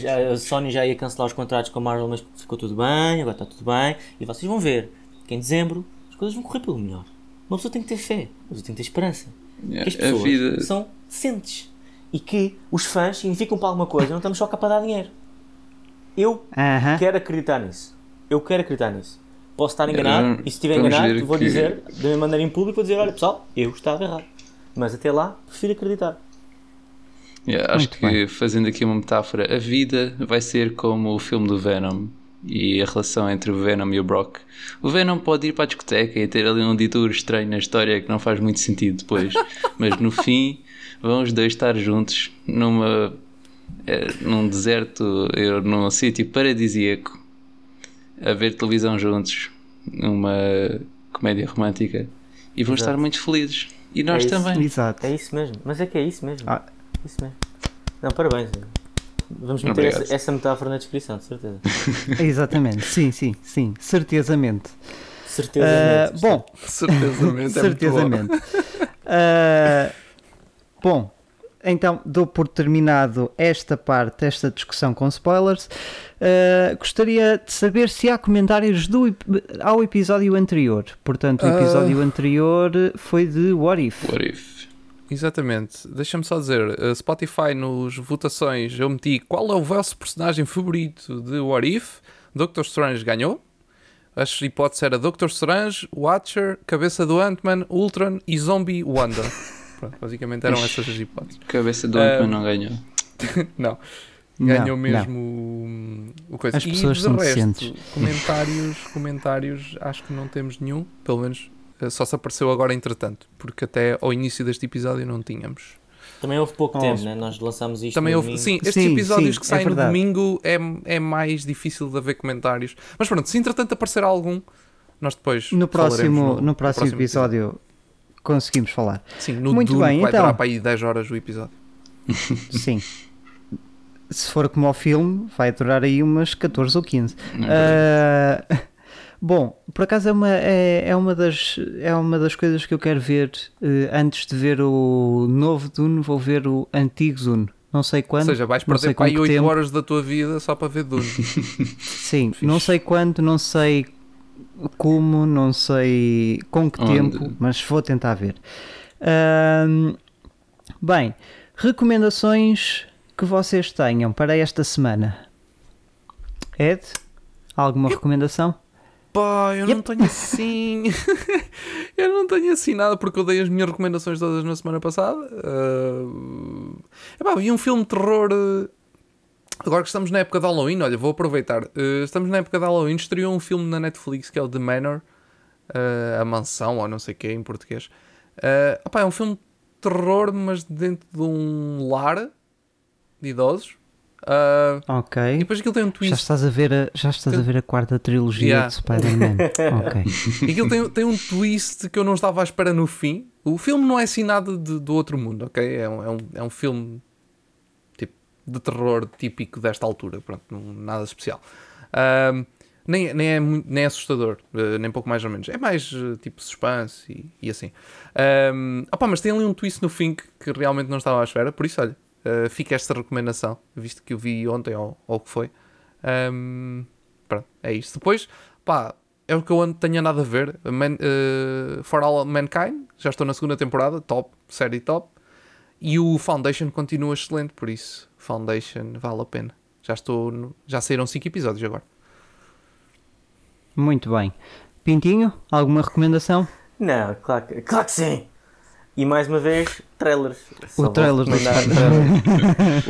já- a Sony já ia cancelar os contratos com a Marvel, mas ficou tudo bem. Agora está tudo bem. E vocês vão ver que em dezembro as coisas vão correr pelo melhor. Uma pessoa tem que ter fé. Uma pessoa tem que ter esperança. yeah, Que as pessoas vida. são decentes. E que os fãs significam para alguma coisa. Não estamos só cá para dar dinheiro. Eu Aham. quero acreditar nisso. Eu quero acreditar nisso. Posso estar enganado Vamos- e se estiver enganado, vou que- dizer, da minha maneira em público, vou dizer: olha pessoal, eu estava errado. Mas até lá, prefiro acreditar. Yeah, acho Muito que bem. fazendo aqui uma metáfora, a vida vai ser como o filme do Venom e a relação entre o Venom e o Brock. O Venom pode ir para a discoteca e ter ali um detour estranho na história que não faz muito sentido depois, mas no fim vão os dois estar juntos numa num deserto, eh, num sítio paradisíaco, a ver televisão juntos, numa comédia romântica e vão Exato. estar muito felizes. E nós É também. Exato. É isso mesmo. Mas é que é isso mesmo. Ah. Isso mesmo. Não, parabéns. Vamos meter essa, essa metáfora na descrição, de certeza. Exatamente. Sim, sim, sim. Certezamente. Certeza. Ah, bom, Certezamente. é muito bom. Certezamente. Ah, bom, então dou por terminado esta parte, esta discussão com spoilers. Ah, gostaria de saber se há comentários do, ao episódio anterior. Portanto, o episódio anterior foi de What If. What if? Exatamente. Deixa-me só dizer, uh, Spotify nos votações eu meti qual é o vosso personagem favorito de What If? Doctor Strange ganhou. As hipóteses era Doctor Strange, Watcher, Cabeça do Ant-Man, Ultron e Zombie Wanda. Pronto, basicamente eram essas as hipóteses. Cabeça do Ant-Man não ganhou. Não, Não, ganhou não. mesmo hum, o coisa. As e pessoas de são resto, decentes. comentários, comentários, acho que não temos nenhum, pelo menos uh, só se apareceu agora entretanto, porque até ao início deste episódio não tínhamos. Também houve pouco Oh. tempo, né? Nós lançámos isto. Também no houve, domingo. sim, estes Sim, episódios sim, que é saem no verdade. domingo é, é mais difícil de haver comentários. Mas pronto, se entretanto aparecer algum, nós depois No próximo, falaremos no, próximo, episódio, conseguimos falar. Sim, no Muito Dune bem, vai então. durar para aí 10 horas o episódio. Sim. Se for como ao filme, vai durar aí umas 14 ou 15. Não é Ah, bom, por acaso é uma, é, é, uma das, é uma das coisas que eu quero ver eh, antes de ver o novo Dune, vou ver o antigo Dune. Não sei quando. Ou seja, vais perder para aí com que 8 tempo. horas da tua vida só para ver Dune. Sim, não sei quando, não sei como, não sei com que Onde? tempo, mas vou tentar ver. Bem, recomendações que vocês tenham para esta semana? Ed, alguma recomendação? Pá, eu não tenho assim. eu não tenho assim nada porque eu dei as minhas recomendações todas na semana passada. Uh... Epá, vi um filme de terror. Agora que estamos na época de Halloween, olha, vou aproveitar. Uh, estamos na época de Halloween, estreou um filme na Netflix que é o The Manor, uh, A Mansão, ou não sei o que em português. Uh, opá, é um filme de terror, mas dentro de um lar de idosos. Uh, Ok. e depois aquilo tem um Já twist. estás a ver a, já estás a ver a quarta trilogia Yeah. de Spider-Man. ok. E aquilo tem, tem um twist que eu não estava à espera no fim. O filme não é assim nada de- do outro mundo, ok? É um, é um, é um filme de terror típico desta altura, pronto, não- nada especial. Ahm, nem, nem, é, nem é assustador, eh, nem pouco mais ou menos. É mais eh, tipo suspense e, e assim. Ahm, opá, mas tem ali um twist no fim que, que realmente não estava à espera, por isso, olha, eh, fica esta recomendação, visto que eu vi ontem ou o que foi. Ahm, pronto, é isto. Depois, pá, é o que eu tenho andado a ver. Man- eh, For All Mankind, já estou na segunda temporada, top, série top. E o Foundation continua excelente, por isso, Foundation vale a pena. Já estou, no- já saíram 5 episódios agora. Muito bem. Pintinho, alguma recomendação? Não, claro que, claro que sim. E mais uma vez, trailers. Só vou trailer do trailers.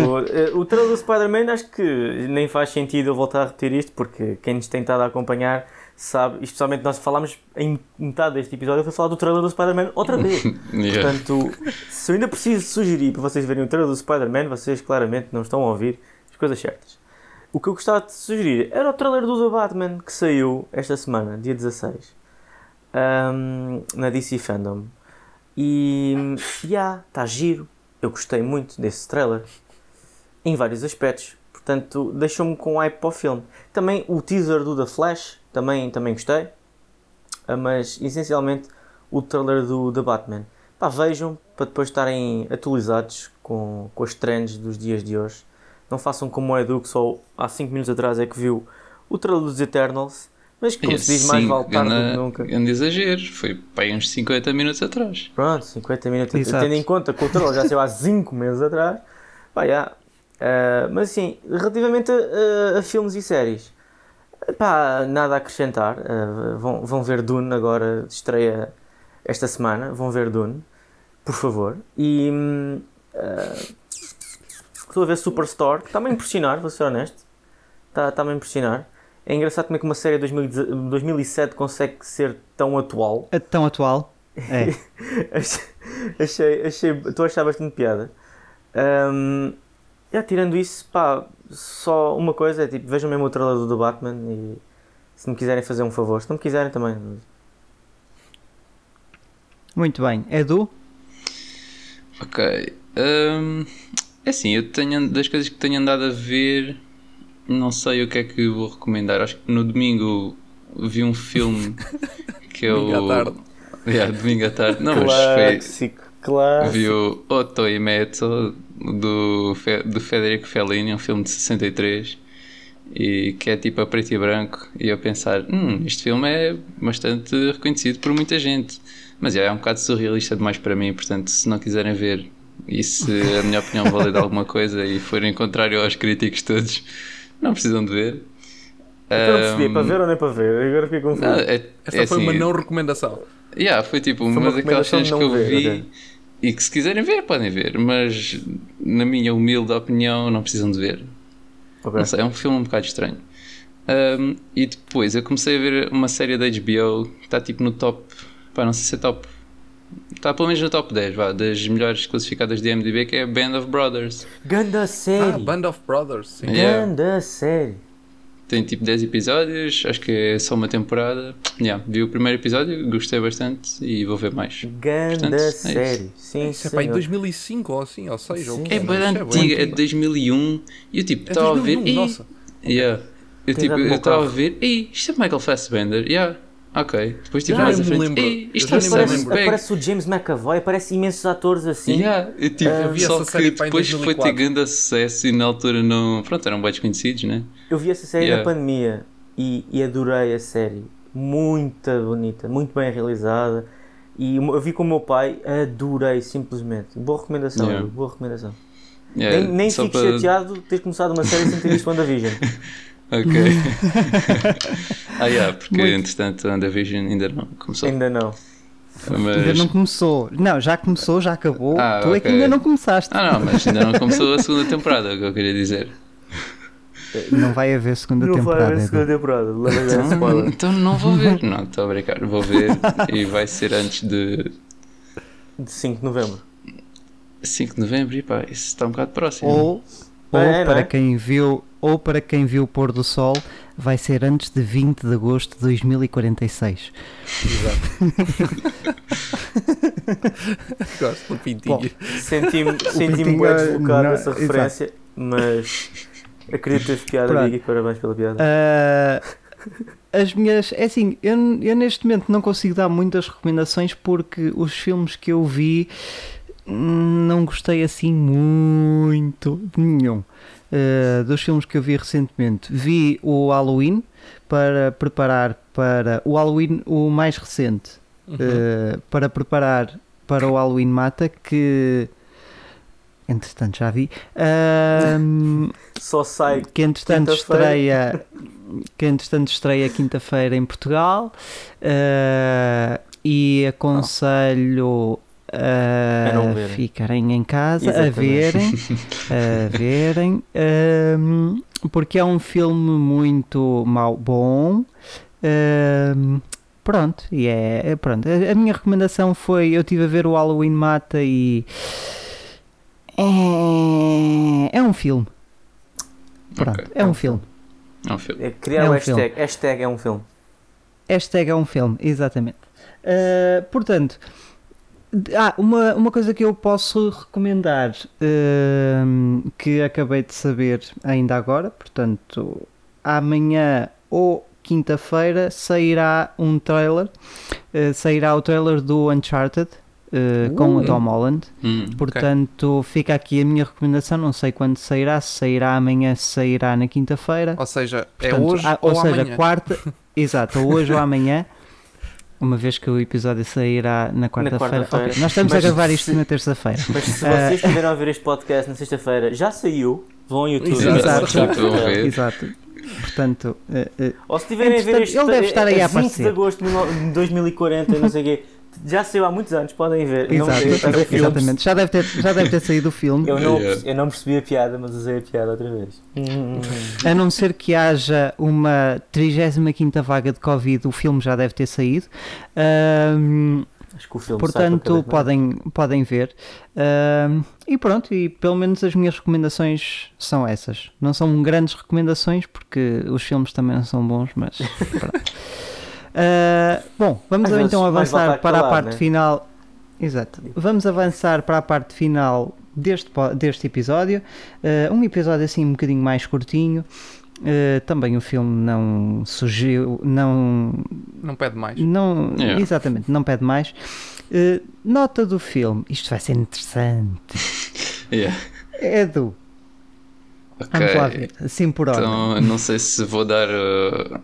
o, o trailer do Spider-Man acho que nem faz sentido eu voltar a repetir isto, porque quem nos tem estado a acompanhar sabe, especialmente nós falámos em metade deste episódio, foi falar do trailer do Spider-Man outra vez. Yeah. Portanto, se eu ainda preciso sugerir para vocês verem o trailer do Spider-Man, vocês claramente não estão a ouvir as coisas certas. O que eu gostava de sugerir era o trailer do The Batman que saiu esta semana, dia 16, ahm, na DC Fandom. E, já, está giro. Eu gostei muito desse trailer, em vários aspectos. Portanto, deixou-me com hype para o filme. Também o teaser do The Flash, também, também gostei. Ah, mas, essencialmente, o trailer do The Batman. Pá, vejam, para depois estarem atualizados com, com as trends dos dias de hoje. Não façam como o Edu, que só há 5 minutos atrás é que viu o trailer dos Eternals. Mas, como E se diz, mais vale tarde do que nunca. grande exagero. Foi para aí uns 50 minutos atrás. Pronto, 50 minutos. Exato. Tendo em conta que o trailer já saiu há 5 meses atrás. Pá, já. Ah, mas assim, relativamente a, a- a filmes e séries, pá, nada a acrescentar. Ah, vão, vão ver Dune agora, estreia esta semana. Vão ver Dune, por favor. E ah, estou a ver Superstore, que está-me a impressionar, vou ser honesto. Está- Está-me a impressionar. É engraçado como é que uma série de 2010 2007 consegue ser tão atual. É tão atual. É. achei, achei, achei, estou a achar bastante piada. Ahm, já, tirando isso, pá, só uma coisa é tipo, vejam mesmo o trailer do Batman e se me quiserem fazer um favor, se não me quiserem também. Muito bem. Edu? Ok. hum, é assim, eu tenho das coisas que tenho andado a ver, não sei o que é que vou recomendar. Acho que no domingo vi um filme que é o. Domingo à tarde. Yeah, domingo à tarde. Não, mas foi. Clássico, clássico. Vi o Otto e Mezzo do, Fe- do Federico Fellini, um filme de 63 e que é tipo a preto e branco e eu pensar, hum, este filme é bastante reconhecido por muita gente mas é, é um bocado surrealista demais para mim portanto se não quiserem ver e se a minha opinião valer de alguma coisa e forem contrário aos críticos todos não precisam de ver Eu não percebi, é para ver ou é para ver? Agora fiquei confuso. não, é- Esta é foi uma assim, não recomendação. Yeah, foi tipo Foi uma, uma daquelas cenas de que eu ver, vi ok. E que se quiserem ver, podem ver, mas na minha humilde opinião não precisam de ver. Ok. Não sei, é um filme um bocado estranho. Um, e depois eu comecei a ver uma série da HBO que está tipo no top, pá, não sei se é top, está pelo menos no top 10 vá, das melhores classificadas de MDB, que é Band of Brothers. Ganda Ah, série! Band of Brothers. Sim. Yeah. Ganda série! Tem tipo 10 episódios, acho que é só uma temporada. Yeah, vi o primeiro episódio, gostei bastante e vou ver mais. Ganda Portanto, é série! Sim, Isso é aí senhor. 2005 ou assim, ou 6 ou Sim. o É bem bué antiga, é de antigo. 2001 e eu tipo, É estava a ver. 2001, "Ih, nossa. Yeah. Eu tipo, eu estava a ver, ei, isto é Michael Fassbender, yeah, ok. Depois Já, mais eu me frente, lembro. ei, Eu isto é nem me Simon Aparece, o James McAvoy, aparece imensos atores assim. Yeah, eu, tipo, Eu vi só essa que depois foi ter 2004. grande sucesso e na altura não. Pronto, eram bem desconhecidos, né? Eu vi essa série Yeah. na pandemia e, e adorei a série. Muito bonita, muito bem realizada. E eu vi com o meu pai, adorei simplesmente. Boa recomendação, Yeah. Boa recomendação. Yeah, nem nem fico para- chateado de ter começado uma série sem ter visto WandaVision. Ok. ah, yeah, porque Muito. entretanto a WandaVision ainda não começou. Ainda não. Mas... Ainda não começou. Não, já começou, já acabou. Ah, tu é que ainda não começaste. Ah, não, mas ainda não começou a segunda temporada, é o que eu queria dizer. Não vai haver segunda não vai temporada. haver Edu. segunda temporada. Então, então não vou ver. Não, estou a brincar. Vou ver e vai ser antes de De 5 de novembro. 5 de novembro e pá, isso está um bocado próximo. Ou, ou É, para é? quem viu, ou para quem viu o pôr do sol, vai ser antes de 20 de agosto de 2046. Gosto do pintinho. Bom, Senti-me senti Pintinho, bem deslocado não, dessa exato. referência, mas acredito que teve piada, Pronto. Biggie. Parabéns pela piada. Ah, as minhas. É assim, eu, eu neste momento não consigo dar muitas recomendações porque os filmes que eu vi não gostei assim muito nenhum. Ah, dos filmes que eu vi recentemente, vi o Halloween para preparar para o Halloween, o mais recente, Uhum. eh, para preparar para o Halloween Mata, que entretanto já vi. Ahm, Só sai que entretanto estreia que entretanto estreia quinta-feira em Portugal eh, e aconselho A a ficarem em casa a Exatamente. verem a verem ehm, porque é um filme muito mau, bom Ahm, pronto, e é, é- pronto. A, a minha recomendação foi: eu estive a ver o Halloween Mata e. É, é um filme. Pronto, Ok. é um filme. É um filme. É criar É o um hashtag. Hashtag é um filme. Hashtag é um filme, exatamente. Uh, portanto, ah, uma, uma coisa que eu posso recomendar um, que acabei de saber ainda agora, portanto, amanhã ou quinta-feira sairá um trailer, uh, sairá o trailer do Uncharted uh, com o Uh. Tom Holland. Hum. Portanto, fica aqui a minha recomendação. Não sei quando sairá, se sairá amanhã, se sairá na quinta-feira. Ou seja, é Portanto, hoje ah, ou, ou seja, amanhã. quarta, exato, hoje ou amanhã, uma vez que o episódio sairá na quarta-feira. quarta-feira. Ok, Nós estamos Mas a gravar se- isto na terça-feira. Mas se Eh, vocês estiverem a ouvir este podcast na sexta-feira, já saiu. Vão ao YouTube. Exato. Exato. Já estou a ver. Exato. Portanto, eh, eh, Ou se estiverem a ver Entretanto, este ele deve estar aí a a 20 de aparecer. agosto de 2040, não sei o quê. Já saiu há muitos anos, podem ver. Não exato, filmes. exatamente. Já deve, ter, já deve ter saído o filme. Eu não, Yeah. eu não percebi a piada, mas usei a piada outra vez. A não ser que haja uma 35 vaga de Covid, o filme já deve ter saído. Ahm, Acho que o filme Portanto, vez podem, podem ver. Ahm, e pronto, e pelo menos as minhas recomendações são essas. Não são grandes recomendações, porque os filmes também não são bons, mas pronto. Ah, bom, vamos Às então avançar para a calado, parte né? final. Exato. Vamos avançar para a parte final deste, deste episódio. Ah, um episódio assim um bocadinho mais curtinho. Ah, também o filme não surgiu, não Não pede mais. não, Yeah. exatamente, não pede mais. Uh, nota do filme, isto vai ser interessante. Yeah. Edu, Ok. vamos lá ver, assim por ordem. Então, não sei se vou dar uh,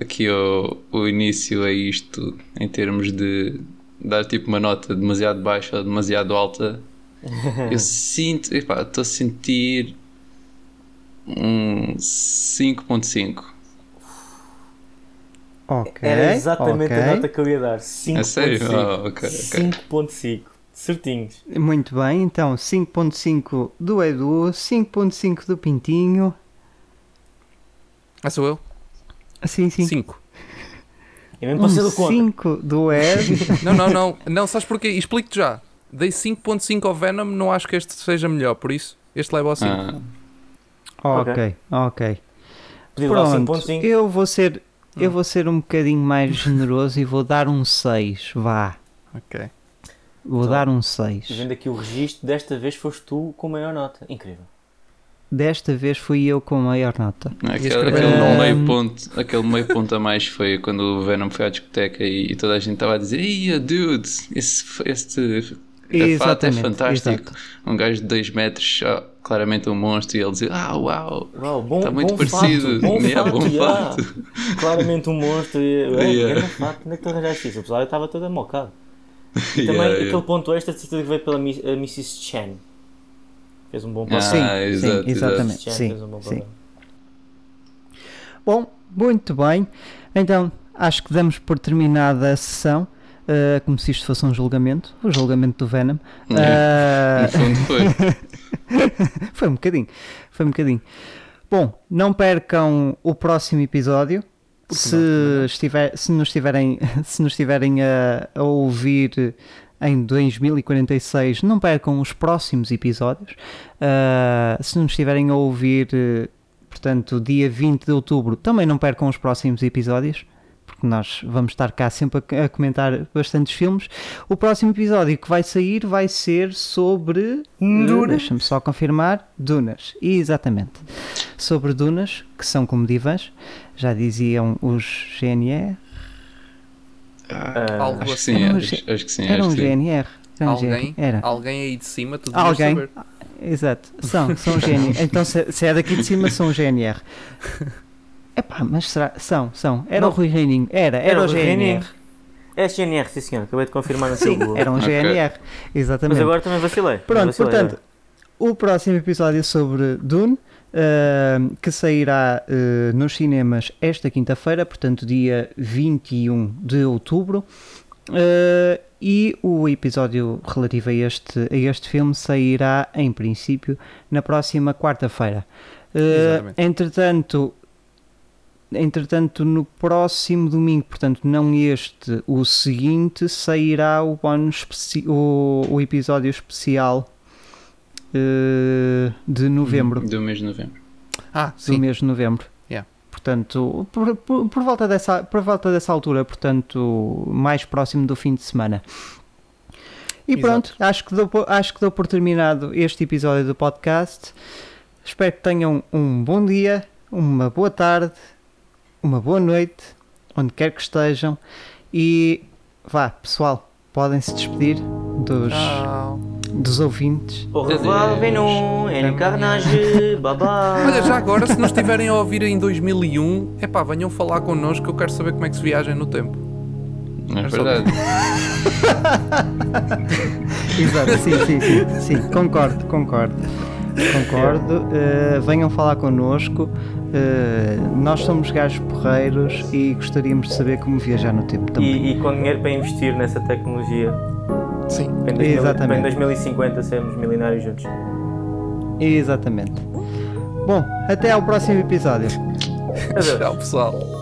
aqui o, o início a isto em termos de dar tipo uma nota demasiado baixa ou demasiado alta. Eu sinto, estou a sentir um 5.5. ok, Era exatamente ok. a nota que eu ia dar. 5.5. É sério? Ah, ok, ok. 5.5. Certinhos. Muito bem, então 5.5 do Edu, 5.5 do Pintinho. Ah, sou eu? Sim, sim. 5. É mesmo para ser Um do conta. 5 do Ed. Não, não, não. Não, sabes porquê? Explico-te já. Dei 5.5 ao Venom, não acho que este seja melhor, por isso este leva ao 5. Ah, ok, ok. Pediu lá Pronto, 5.5. eu vou ser, eu Hum. vou ser um bocadinho mais generoso e vou dar um 6, vá. Ok. Vou Então, dar um 6. Vendo aqui o registro, desta vez foste tu com a maior nota. Incrível. Desta vez fui eu com a maior nota. aquele, aquele um meio ponto, aquele meio ponto a mais foi quando o Venom foi à discoteca e, e toda a gente estava a dizer Ia, dude, esse, este é fato é fantástico. exato. Um gajo de 2 metros, claramente um monstro, e ele dizia Ah, uau, Uau, bom, Está muito bom parecido. Fato, bom Yeah, fato, bom yeah. fato. Claramente um monstro. E, ué, Yeah. fato. Onde é que tu arranjaste isso? O pessoal estava todo amocado. E também yeah. aquele ponto extra de certeza que veio pela Mrs. Chen. Fez um bom papel. Ah, Sim, exato, sim, exatamente. Chen sim, fez um bom sim. papel. Bom, muito bem. Então, acho que damos por terminada a sessão. uh, como se isto fosse um julgamento. O julgamento do Venom. Uh, No fundo foi. foi um bocadinho. Foi um bocadinho. Bom, não percam o próximo episódio. Porque Se, não. estiver, se nos estiverem, se nos estiverem a, a ouvir em 2046, não percam os próximos episódios. Uh, se nos estiverem a ouvir, portanto, dia 20 de outubro, também não percam os próximos episódios. Porque nós vamos estar cá sempre a, comentar bastantes filmes. O próximo episódio que vai sair vai ser sobre. Dunas. Deixa-me só confirmar. Dunas, exatamente. Sobre Dunas, que são como divãs, já diziam os GNR. Ah, Algo acho que assim. sim, Era um acho, acho que sim. Era um que sim. GNR. Era um Alguém, GNR. Era. alguém aí de cima, tu devias Alguém. saber. Exato, são, são GNR. Então se, se é daqui de cima, são GNR. Epá, mas será? São, são. Era Não. o Rui Reininho. Era, era, Era o GNR. É GNR, sim senhor. Acabei de confirmar no Sim, teu Google. era um Ok. GNR. Exatamente. Mas agora também vacilei. Pronto, vacilei portanto, o próximo episódio é sobre Dune, uh, que sairá uh, nos cinemas esta quinta-feira, portanto, dia 21 de outubro. Uh, e o episódio relativo a este, a este filme sairá, em princípio, na próxima quarta-feira. Exatamente. entretanto, entretanto, no próximo domingo, portanto, não este, o seguinte, sairá o, bónus o, o episódio especial eh, de novembro, Do mês de novembro. Ah, do sim. mês de novembro. Yeah. Portanto, por, por, por volta dessa, por volta dessa altura, portanto, mais próximo do fim de semana. E Exato. pronto, acho que, dou, por- acho que dou por terminado este episódio do podcast. Espero que tenham um bom dia, uma boa tarde, uma boa noite, onde quer que estejam. E vá, pessoal, podem se despedir dos, Tchau. Dos ouvintes. Venom, encarnage, bye. Olha, já agora, se nos estiverem a ouvir em 2001, é pá, venham falar connosco que eu quero saber como é que se viaja no tempo. É verdade? Exato, sim, sim, sim, sim, concordo, concordo. Concordo, eh, venham falar connosco. eh, nós somos gajos porreiros e gostaríamos de saber como viajar no tempo também. E, e com dinheiro para investir nessa tecnologia. Sim. Para em 2000 Exatamente. para em 2050 sermos milionários juntos. Exatamente. Bom, até ao próximo episódio. Adeus. Tchau, pessoal.